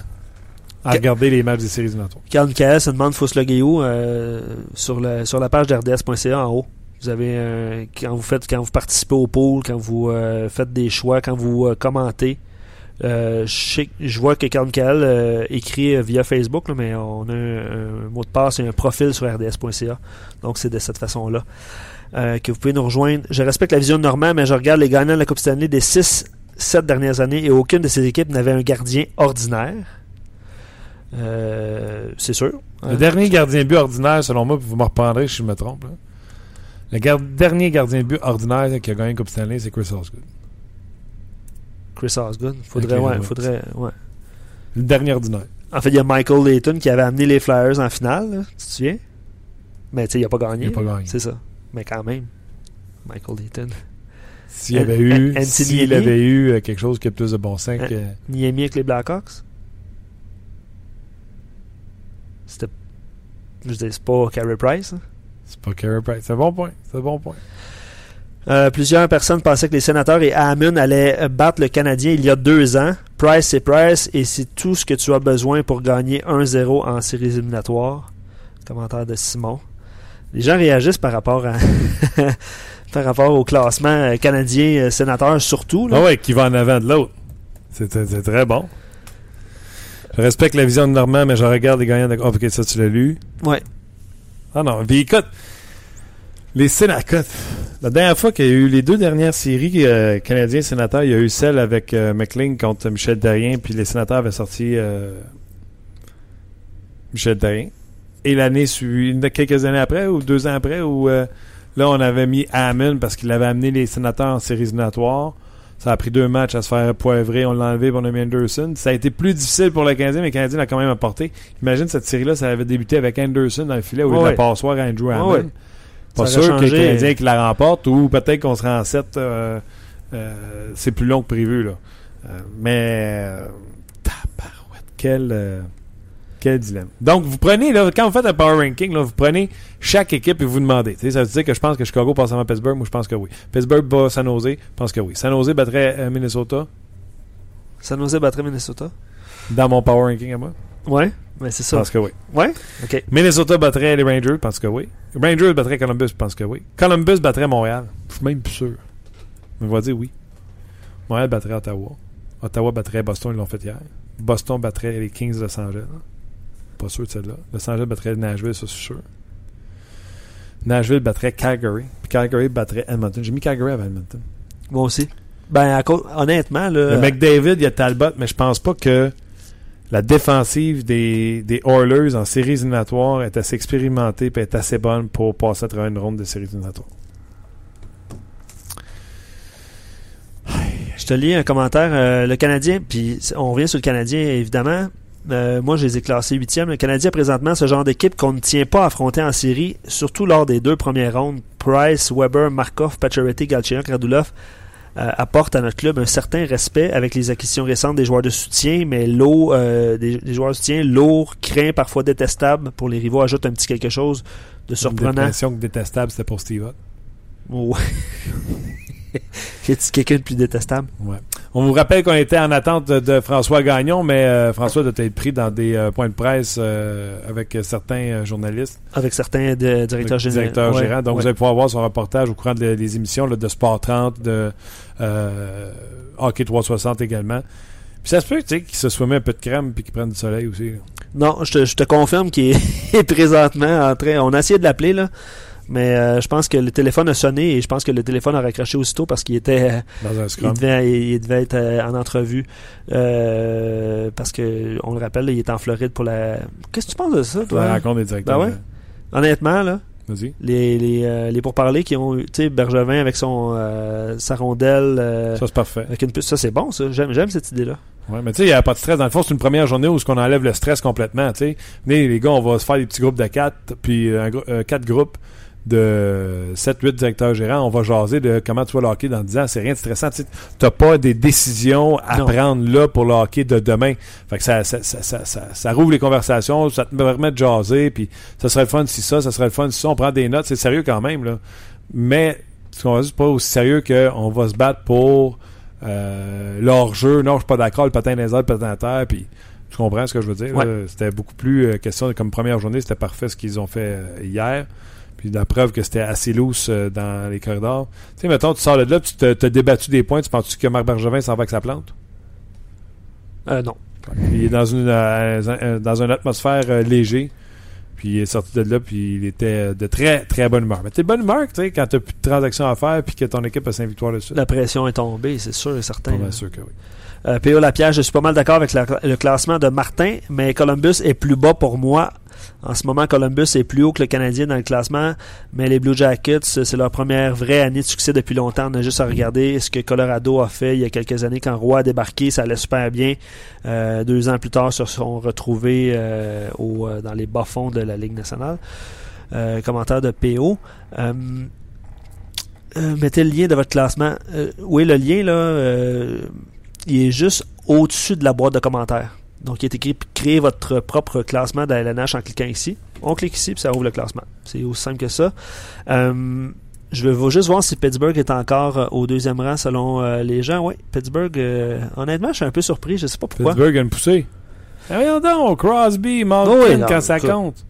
À regarder les matchs des séries éliminatoires. Carl Michael se demande faut se loguer où euh, sur, le, sur la page d'RDS.ca en haut. Vous avez euh, quand vous faites quand vous participez au pool, quand vous euh, faites des choix, quand vous euh, commentez. Euh, je, sais- je vois que Carl Michael euh, écrit via Facebook, là, mais on a un, un mot de passe et un profil sur RDS.ca. Donc c'est de cette façon-là euh, que vous pouvez nous rejoindre. Je respecte la vision de Normand, mais je regarde les gagnants de la Coupe Stanley des 6 7 dernières années et aucune de ces équipes n'avait un gardien ordinaire. Euh, c'est sûr. Le Hein? dernier gardien but ordinaire, selon moi, vous me reprendrez si je me trompe. là. Le gar- dernier gardien but ordinaire qui a gagné une Coupe Stanley, c'est Chris Osgood. Chris Osgood. Faudrait, ouais, ouais. faudrait, ouais. Le dernier ordinaire. En fait, il y a Michael Layton qui avait amené les Flyers en finale, là, tu te souviens? Mais tu sais, il n'a pas gagné. Il n'a pas gagné. C'est ça. Mais quand même, Michael Layton. S'il avait An- eu, s'il Niemi? avait eu euh, quelque chose qui a plus de bon sens que. Miami avec les Blackhawks? C'était. Je dire, c'est pas Carey Price. hein? C'est pas Carey Price. C'est un bon point. C'est un bon point. Euh, plusieurs personnes pensaient que les sénateurs et Hammond allaient euh, battre le Canadien il y a deux ans. Price, c'est Price et c'est tout ce que tu as besoin pour gagner 1-0 en séries éliminatoires. Commentaire de Simon. Les gens réagissent par rapport à par rapport au classement euh, canadien euh, sénateur surtout. là. Ah ouais, qui va en avant de l'autre. C'est très bon. Je respecte la vision de Normand, mais je regarde les gagnants de. Oh, ok, ça, tu l'as lu. Ouais. Ah non, puis écoute, les sénateurs. La dernière fois qu'il y a eu les deux dernières séries euh, canadiens sénateurs, il y a eu celle avec euh, McLean contre Michel Darien, puis les sénateurs avaient sorti euh, Michel Darien. Et l'année suivante, quelques années après, ou deux ans après, où euh, là, on avait mis Hammond parce qu'il avait amené les sénateurs en séries éliminatoires. Ça a pris deux matchs à se faire poivrer. On l'a enlevé, on a mis Anderson. Ça a été plus difficile pour le Canadien, mais le Canadien l'a quand même apporté. Imagine cette série-là, ça avait débuté avec Anderson dans le filet de Ouais. la passoire à Andrew Hammond. ouais. Pas Ça sûr que le. Canadien qui la remporte ou peut-être qu'on sera en 7. c'est plus long que prévu. Là. Euh, mais. Euh, tabarouette, quel, euh, quel dilemme. Donc, vous prenez, là, quand vous faites un power ranking, là, vous prenez chaque équipe et vous demandez. Ça veut dire que je pense que Chicago passe avant Pittsburgh? Moi, je pense que oui. Pittsburgh bat San Jose? Je pense que oui. San Jose battrait euh, Minnesota? San Jose battrait Minnesota? dans mon power ranking à moi? Ouais, mais c'est Je ça. pense que oui. Ouais, ok. Minnesota battrait les Rangers, je pense que oui. Rangers battrait Columbus, je pense que oui. Columbus battrait Montréal? Je suis même plus sûr. Mais on va dire oui. Montréal battrait Ottawa. Ottawa battrait Boston, ils l'ont fait hier. Boston battrait les Kings de Los Angeles. Pas sûr de celle-là. Los Angeles battrait Nashville, ça c'est sûr. Nashville battrait Calgary. Puis Calgary battrait Edmonton. J'ai mis Calgary avant Edmonton. Moi aussi. Ben, à cause- honnêtement, là. Le McDavid, il y a Talbot, mais je pense pas que la défensive des, des Oilers en séries éliminatoires est assez expérimentée et est assez bonne pour passer à travers une ronde de séries éliminatoires. Je te lis un commentaire. euh, le Canadien, puis on revient sur le Canadien, évidemment. Euh, moi, je les ai classés huitième. Le Canadien, présentement, ce genre d'équipe qu'on ne tient pas à affronter en série, surtout lors des deux premières rondes. Price, Weber, Markov, Pacioretty, Galchenyuk, Radulov euh, apportent à notre club un certain respect avec les acquisitions récentes des joueurs de soutien, mais lourd, euh, des, des joueurs de soutien lourds, craints, parfois détestables pour les rivaux, ajoutent un petit quelque chose de J'ai surprenant. l'impression que détestable, c'était pour Steve. Ouais. y quelqu'un de plus détestable? Ouais. On vous rappelle qu'on était en attente de, de François Gagnon, mais euh, François doit être pris dans des euh, points de presse euh, avec certains journalistes. Avec certains de- directeurs généraux. directeur Ouais. Donc, ouais. vous allez pouvoir voir son reportage au courant de- des émissions là, de Sport 30, de Hockey 360 également. Puis ça se peut tu sais, qu'il se soit mis un peu de crème puis qu'il prenne du soleil aussi. là. Non, je te, je te confirme qu'il est présentement en train. On a essayé de l'appeler, là. Mais euh, je pense que le téléphone a sonné et je pense que le téléphone a raccroché aussitôt parce qu'il était. Dans un Il devait, il devait être euh, en entrevue. Euh, parce que, on le rappelle, il est en Floride pour la. Qu'est-ce que tu penses de ça, toi? la rencontre des directeurs. Ben ouais. Honnêtement, là. Vas-y. Les, les, euh, les pourparlers qui ont eu, tu sais, Bergevin avec son, euh, sa rondelle, euh, Ça, c'est parfait. avec une puce. Ça, c'est bon, ça. J'aime, j'aime cette idée-là. Ouais, mais tu sais, il n'y a pas de stress. Dans le fond, c'est une première journée où on enlève le stress complètement. Tu sais, les gars, on va se faire des petits groupes de quatre, puis euh, quatre groupes de 7-8 directeurs gérants. On va jaser de comment tu vois le hockey dans 10 ans. C'est rien de stressant. Tu n'as pas des décisions à Non. prendre là pour le hockey de demain. Fait que ça, ça, ça, ça, rouvre les conversations, ça te permet de jaser, puis ça serait le fun si ça, ça serait le fun si ça. On prend des notes, c'est sérieux quand même. Là. Mais ce qu'on va dire, c'est pas aussi sérieux qu'on va se battre pour euh, leur jeu. Non, je suis pas d'accord, le patin les airs, le patin à terre, puis tu comprends ce que je veux dire? Ouais. C'était beaucoup plus euh, question de- comme première journée, c'était parfait ce qu'ils ont fait euh, hier. Puis la preuve que c'était assez loose euh, dans les corridors. Tu sais, mettons, tu sors de là, tu te- t'as débattu des points, tu penses que Marc Bergevin s'en va avec sa plante? Euh, non. Il est dans une euh, euh, dans une atmosphère léger. Puis il est sorti de là, puis il était de très très bonne humeur. Mais t'es de bonne humeur, tu sais, quand t'as plus de transactions à faire, puis que ton équipe a 5 victoires dessus. La pression est tombée, c'est sûr et certain. Mal sûr que oui. Euh, P.O. Lapierre, je suis pas mal d'accord avec la- le classement de Martin, mais Columbus est plus bas pour moi. En ce moment, Columbus est plus haut que le Canadien dans le classement, mais les Blue Jackets, c'est leur première vraie année de succès depuis longtemps. On a juste à regarder ce que Colorado a fait il y a quelques années quand Roy a débarqué, ça allait super bien. Euh, deux ans plus tard, se sont retrouvés euh, au, euh, dans les bas-fonds de la Ligue nationale. Euh, commentaire de PO. Euh, euh, mettez le lien de votre classement. Oui, le lien, là, il est juste au-dessus de la boîte de commentaires. Donc, il est écrit créer votre propre classement de la LNH en cliquant ici. On clique ici, puis ça ouvre le classement. C'est aussi simple que ça. Euh, je vais juste voir si Pittsburgh est encore euh, au deuxième rang selon euh, les gens. Oui, Pittsburgh, euh, honnêtement, je suis un peu surpris. Je sais pas pourquoi. Pittsburgh a une poussée. Ah, voyons donc, Crosby, Malkin, Oh oui, non, quand ça écoute. compte.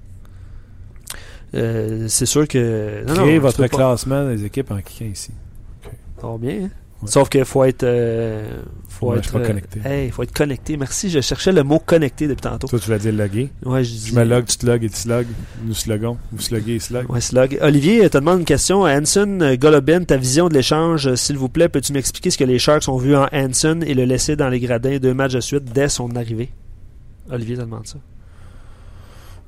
C'est sûr que. Non, Créez votre classement des équipes en cliquant ici. Ça va bien. hein? Ouais. Sauf qu'il faut être. euh, faut Ouais, je être suis pas euh, connecté. hey, faut être connecté. Merci, je cherchais le mot connecté depuis tantôt. Toi, tu vas dire loguer. Ouais, je dis. Je me log, tu te logs et tu slog. Nous slogons. Vous sloguez et slog. Ouais, slug. Olivier te demande une question. Hanson, euh, Golubin, ta vision de l'échange, euh, s'il vous plaît, peux-tu m'expliquer ce que les Sharks ont vu en Hanson et le laisser dans les gradins deux matchs de suite dès son arrivée? Olivier te demande ça.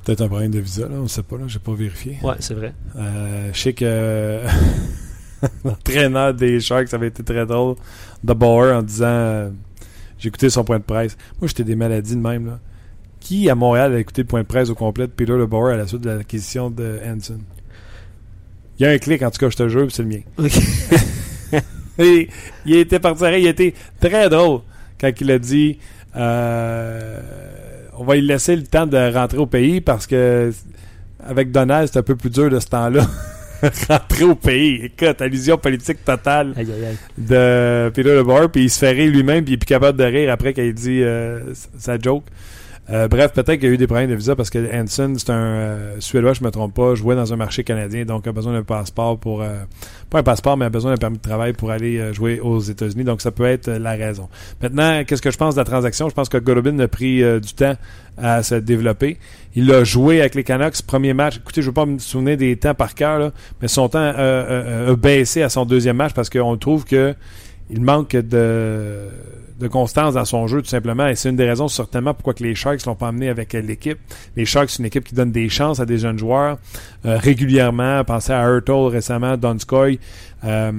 Peut-être un problème de visa, là. On sait pas, là. J'ai pas vérifié. Ouais, c'est vrai. Euh, je sais que l'entraîneur des Sharks, ça avait été très drôle, de Bauer, en disant euh, J'ai écouté son point de presse. Moi, j'étais des maladies de même. Là. Qui à Montréal a écouté le point de presse au complet de Peter LeBauer à la suite de l'acquisition de Hanson? Il y a un clic, en tout cas, je te jure, puis c'est le mien. Et il était parti, il était très drôle quand il a dit euh, on va lui laisser le temps de rentrer au pays parce que avec Donald, c'est un peu plus dur de ce temps-là. rentrer au pays. Écoute, allusion politique totale Aïe, aïe, aïe. de Peter LeBauer, puis il se fait rire lui-même, puis il est plus capable de rire après qu'il dit euh, sa joke. Euh, bref, peut-être qu'il y a eu des problèmes de visa parce que Hansen, c'est un euh, Suédois, je me trompe pas, jouait dans un marché canadien, donc a besoin d'un passeport pour... euh, pas un passeport, mais a besoin d'un permis de travail pour aller euh, jouer aux États-Unis. Donc, ça peut être euh, la raison. Maintenant, qu'est-ce que je pense de la transaction? Je pense que Golubin a pris euh, du temps à se développer. Il a joué avec les Canucks, premier match. Écoutez, je ne veux pas me souvenir des temps par cœur, là, mais son temps euh, a baissé à son deuxième match parce qu'on trouve que il manque de, de constance dans son jeu, tout simplement. Et c'est une des raisons, certainement, pourquoi les Sharks l'ont pas amené avec l'équipe. Les Sharks, c'est une équipe qui donne des chances à des jeunes joueurs euh, régulièrement. Pensez à Hurtle récemment, Donskoy, euh,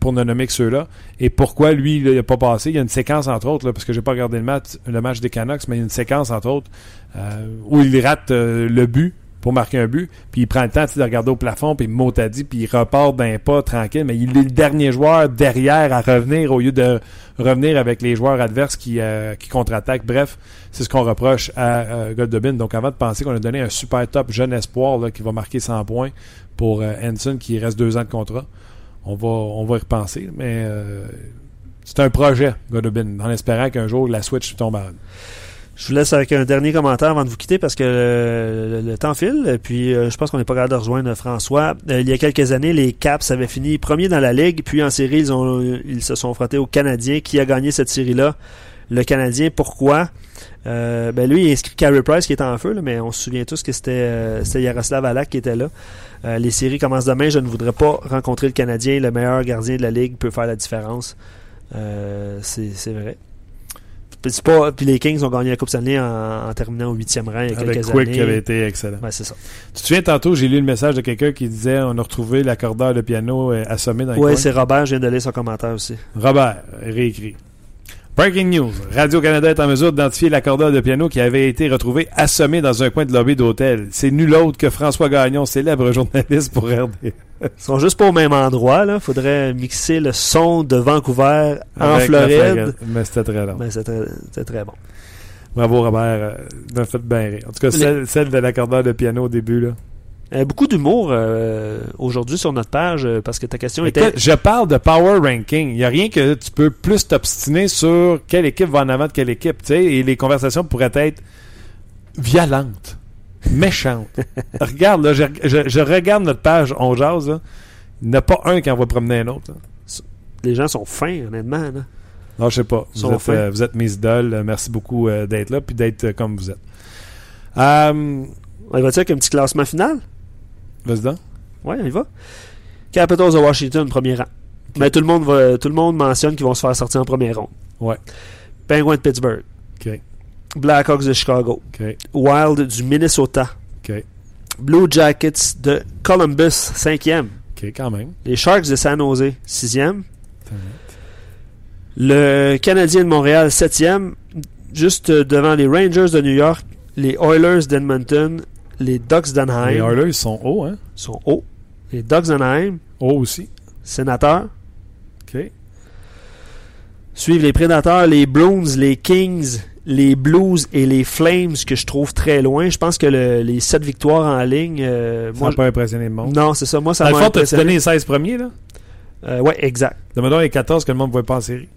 pour ne nommer que ceux-là. Et pourquoi lui, il n'a pas passé? Il y a une séquence, entre autres, parce que j'ai pas regardé le match, le des Canucks, mais il y a une séquence, entre autres, euh, où il rate euh, le but marquer un but, puis il prend le temps de regarder au plafond, puis dit, puis il repart d'un pas tranquille, mais il est le dernier joueur derrière à revenir au lieu de revenir avec les joueurs adverses qui, euh, contre-attaquent. Bref, c'est ce qu'on reproche à euh, Goldobin. Donc avant de penser qu'on a donné un super top jeune espoir qui va marquer 100 points pour euh, Hanson qui reste deux ans de contrat, on va, on va y repenser, mais euh, c'est un projet, Goldobin, en espérant qu'un jour la Switch tombe à Je vous laisse avec un dernier commentaire avant de vous quitter parce que le, le- temps file. Puis, euh, je pense qu'on n'est pas capable de rejoindre François. Euh, il y a quelques années, les Caps avaient fini premier dans la Ligue. Puis en série, ils, ont, ils se sont frottés au Canadien. Qui a gagné cette série-là? Le Canadien. Pourquoi? Euh, ben lui, il inscrit Carey Price qui était en feu, là, mais on se souvient tous que c'était euh, Yaroslav Alak qui était là. Euh, les séries commencent demain. Je ne voudrais pas rencontrer le Canadien. Le meilleur gardien de la Ligue peut faire la différence. Euh, c'est vrai. Puis, c'est pas, puis les Kings ont gagné la Coupe Stanley en, en terminant au huitième rang il y a Avec quelques Quick années. qui avait été excellent. Ouais, c'est ça. Tu te souviens, tantôt, j'ai lu le message de quelqu'un qui disait on a retrouvé l'accordeur de piano euh, assommé dans le Ouais, coin. c'est Robert, je viens de lire son commentaire aussi. Robert, réécrit. Breaking news. Radio-Canada est en mesure d'identifier l'accordeur de piano qui avait été retrouvé assommé dans un coin de lobby d'hôtel. C'est nul autre que François Gagnon, célèbre journaliste pour RD. Ils sont juste pas au même endroit, là. Faudrait mixer le son de Vancouver en Avec Floride. Mais c'était très long. Ben, c'est très, bon. Bravo Robert, euh, m'a fait bien rire. En tout cas, celle, celle de l'accordeur de piano au début. Là. Euh, beaucoup d'humour euh, aujourd'hui sur notre page euh, parce que ta question était. Je parle de power ranking. Il n'y a rien que tu peux plus t'obstiner sur quelle équipe va en avant de quelle équipe. Et les conversations pourraient être violentes, méchantes. regarde, là, je, je- je regarde notre page On Jase. là. Il n'y en a pas un qui en va promener un autre. là. Les gens sont fins, honnêtement. Là. Non, je sais pas. Vous êtes, euh, vous êtes mes idoles. Merci beaucoup euh, d'être là puis d'être euh, comme vous êtes. On va-tu avec un petit classement final? Vas-y donc. Ouais, on y va. Capitals de Washington, premier rang. Mais tout le monde va, tout le monde mentionne qu'ils vont se faire sortir en première ronde. Ouais. Penguins de Pittsburgh. OK. Blackhawks de Chicago. OK. Wild du Minnesota. OK. Blue Jackets de Columbus, cinquième. OK, quand même. Les Sharks de San Jose, sixième. Le Canadien de Montréal, septième. Juste euh, devant les Rangers de New York, les Oilers d'Edmonton, les Ducks d'Anaheim Les Oilers sont hauts, hein? sont hauts. Les Ducks d'Anaheim, Hauts aussi. sénateurs. OK. Suivent les Prédateurs, les Bruins, les Kings, les Blues et les Flames que je trouve très loin. Je pense que le- les sept victoires en ligne, euh, Ça moi, pas impressionné le monde. non, c'est ça. Moi, ça Dans le m'a fond, t'as impressionné. donné les 16 premiers, là? Euh, ouais, exact. Demandons les 14 que le monde ne voit pas en série.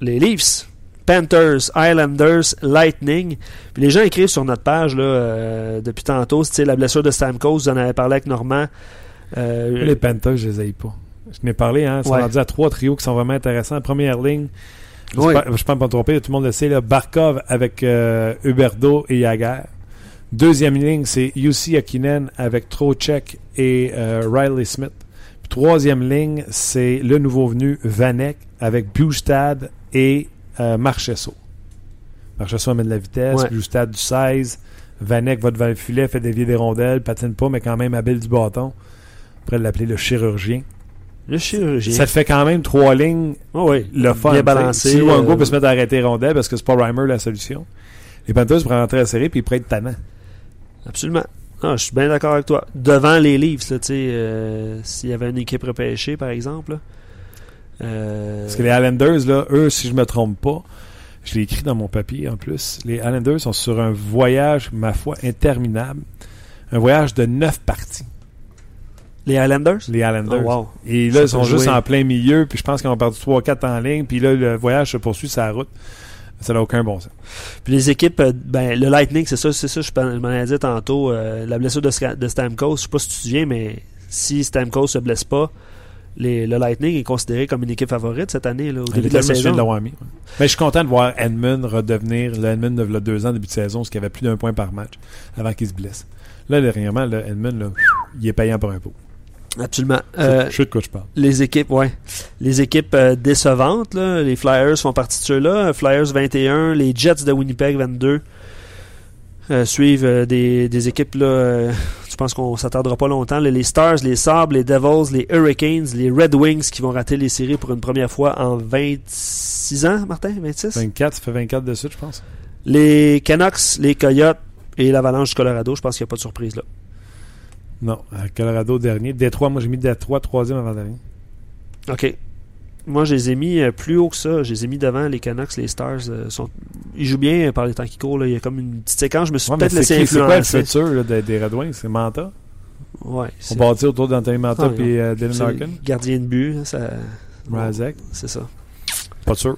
les Leafs, Panthers, Islanders, Lightning. Puis les gens écrivent sur notre page là, euh, depuis tantôt, c'est la blessure de Stamkos, vous en avez parlé avec Normand. Euh, Les Panthers, je les aille pas. Je n'ai parlé, hein. Ils sont Ouais. rendus à trois trios qui sont vraiment intéressants. Première ligne, je ne peux pas me tromper, tout le monde le sait, là, Barkov avec euh, Huberdo et Yager. Deuxième ligne, c'est UC Akinen avec Trocheck et euh, Riley Smith. Puis troisième ligne, c'est le nouveau venu Vanek avec Bustad et euh, Marchesso. Marchesso amène de la vitesse, Ouais. Du 16. Vanek va devant le filet, fait dévier des rondelles, patine pas, mais quand même habile du bâton. On pourrait l'appeler le chirurgien. le chirurgien. Ça te fait quand même trois lignes Oh oui, le fun. bien balancé. Si Luango euh, peut se mettre à arrêter rondelle parce que c'est pas Reimer la solution. Les Panthers pourraient rentrer à serrer puis ils pourraient être tannants. Absolument. Ah, je suis bien d'accord avec toi. Devant les sais, euh, s'il y avait une équipe repêchée, par exemple. là, Parce que les Islanders, là, eux, si je me trompe pas, je l'ai écrit dans mon papier en plus, les Islanders sont sur un voyage, ma foi, interminable. Un voyage de neuf parties, les Highlanders? les Islanders. Oh, wow. Et Ça là, ils sont juste jouer. en plein milieu, puis je pense qu'ils ont perdu 3-4 en ligne, puis là, le voyage se poursuit sur la route. Ça n'a aucun bon sens. Puis les équipes, euh, ben, le Lightning, c'est ça, c'est ça, je m'en ai dit tantôt, euh, la blessure de, de Stamkos, je sais pas si tu te souviens, mais si Stamkos se blesse pas, les, le Lightning est considéré comme une équipe favorite cette année, là, au début de la saison. de l'avoir mis. ouais. Mais je suis content de voir Edmund redevenir le Edmund de v'là deux ans, début de saison, parce qu'il avait plus d'un point par match avant qu'il se blesse. Là, dernièrement, Edmund, là, il est payant pour un pot. Absolument. Je- Euh, je sais de quoi je parle. les équipes, ouais. Les équipes euh, décevantes, là, les Flyers font partie de ceux-là. Flyers 21, les Jets de Winnipeg 22 euh, suivent euh, des, des équipes, là, euh, je pense qu'on s'attardera pas longtemps. les Stars, les Sabres, les Devils, les Hurricanes, les Red Wings qui vont rater les séries pour une première fois en 26 ans, Martin? 26? 24, ça fait 24 de suite, je pense. Les Canucks, les Coyotes et l'Avalanche du Colorado, je pense qu'il n'y a pas de surprise là. Non, à Colorado dernier. Détroit, moi j'ai mis Détroit troisième avant dernier. OK. Moi, je les ai mis euh, plus haut que ça. Je les ai mis devant les Canucks, les Stars. euh, sont... Ils jouent bien par les temps qui courent. là. Il y a comme une petite séquence. Je me suis Ouais, peut-être laissé qui- c'est quoi le influencer. futur là, des, des Red Wings? C'est Manta? Ouais, On bâtit autour d'Anthony Manta Ah, et euh, Dylan Larkin? gardien de but. hein, Ça... Razek? C'est ça. Pas sûr.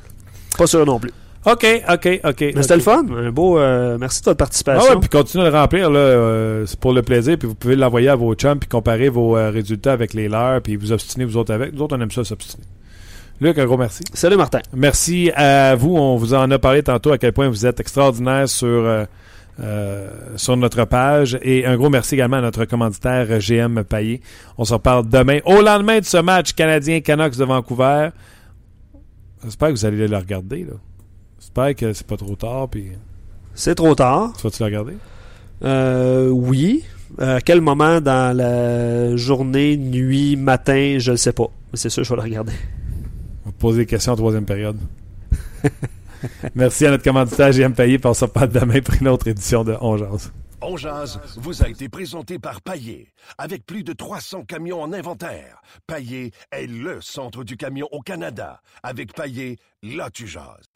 Pas sûr non plus. OK, OK, OK. Mais c'était le fun. Un beau... euh, merci de votre Ah participation. ouais, puis continuez de le remplir, là, euh, c'est pour le plaisir, puis vous pouvez l'envoyer à vos chums, puis comparer vos euh, résultats avec les leurs, puis vous obstinez vous autres avec. Nous autres, on aime ça s'obstiner. Luc, un gros merci. Salut Martin. Merci à vous. On vous en a parlé tantôt à quel point vous êtes extraordinaire sur, euh, euh, sur notre page. Et un gros merci également à notre commanditaire euh, GM Payet. On se reparle demain. Au lendemain de ce match canadien Canucks de Vancouver. J'espère que vous allez le regarder. Là. J'espère que c'est pas trop tard, puis C'est trop tard. tu vas-tu le regarder? Euh, oui. À quel moment dans la journée, nuit, matin, je le sais pas. Mais c'est sûr, je vais le regarder. Poser des questions en troisième période. Merci à notre commanditaire GM Payé pour sa patte de main pour une autre édition de On Jase. On jase vous a été présenté par Paillé. Avec plus de 300 camions en inventaire, Paillé est le centre du camion au Canada. Avec Paillé, là tu jases.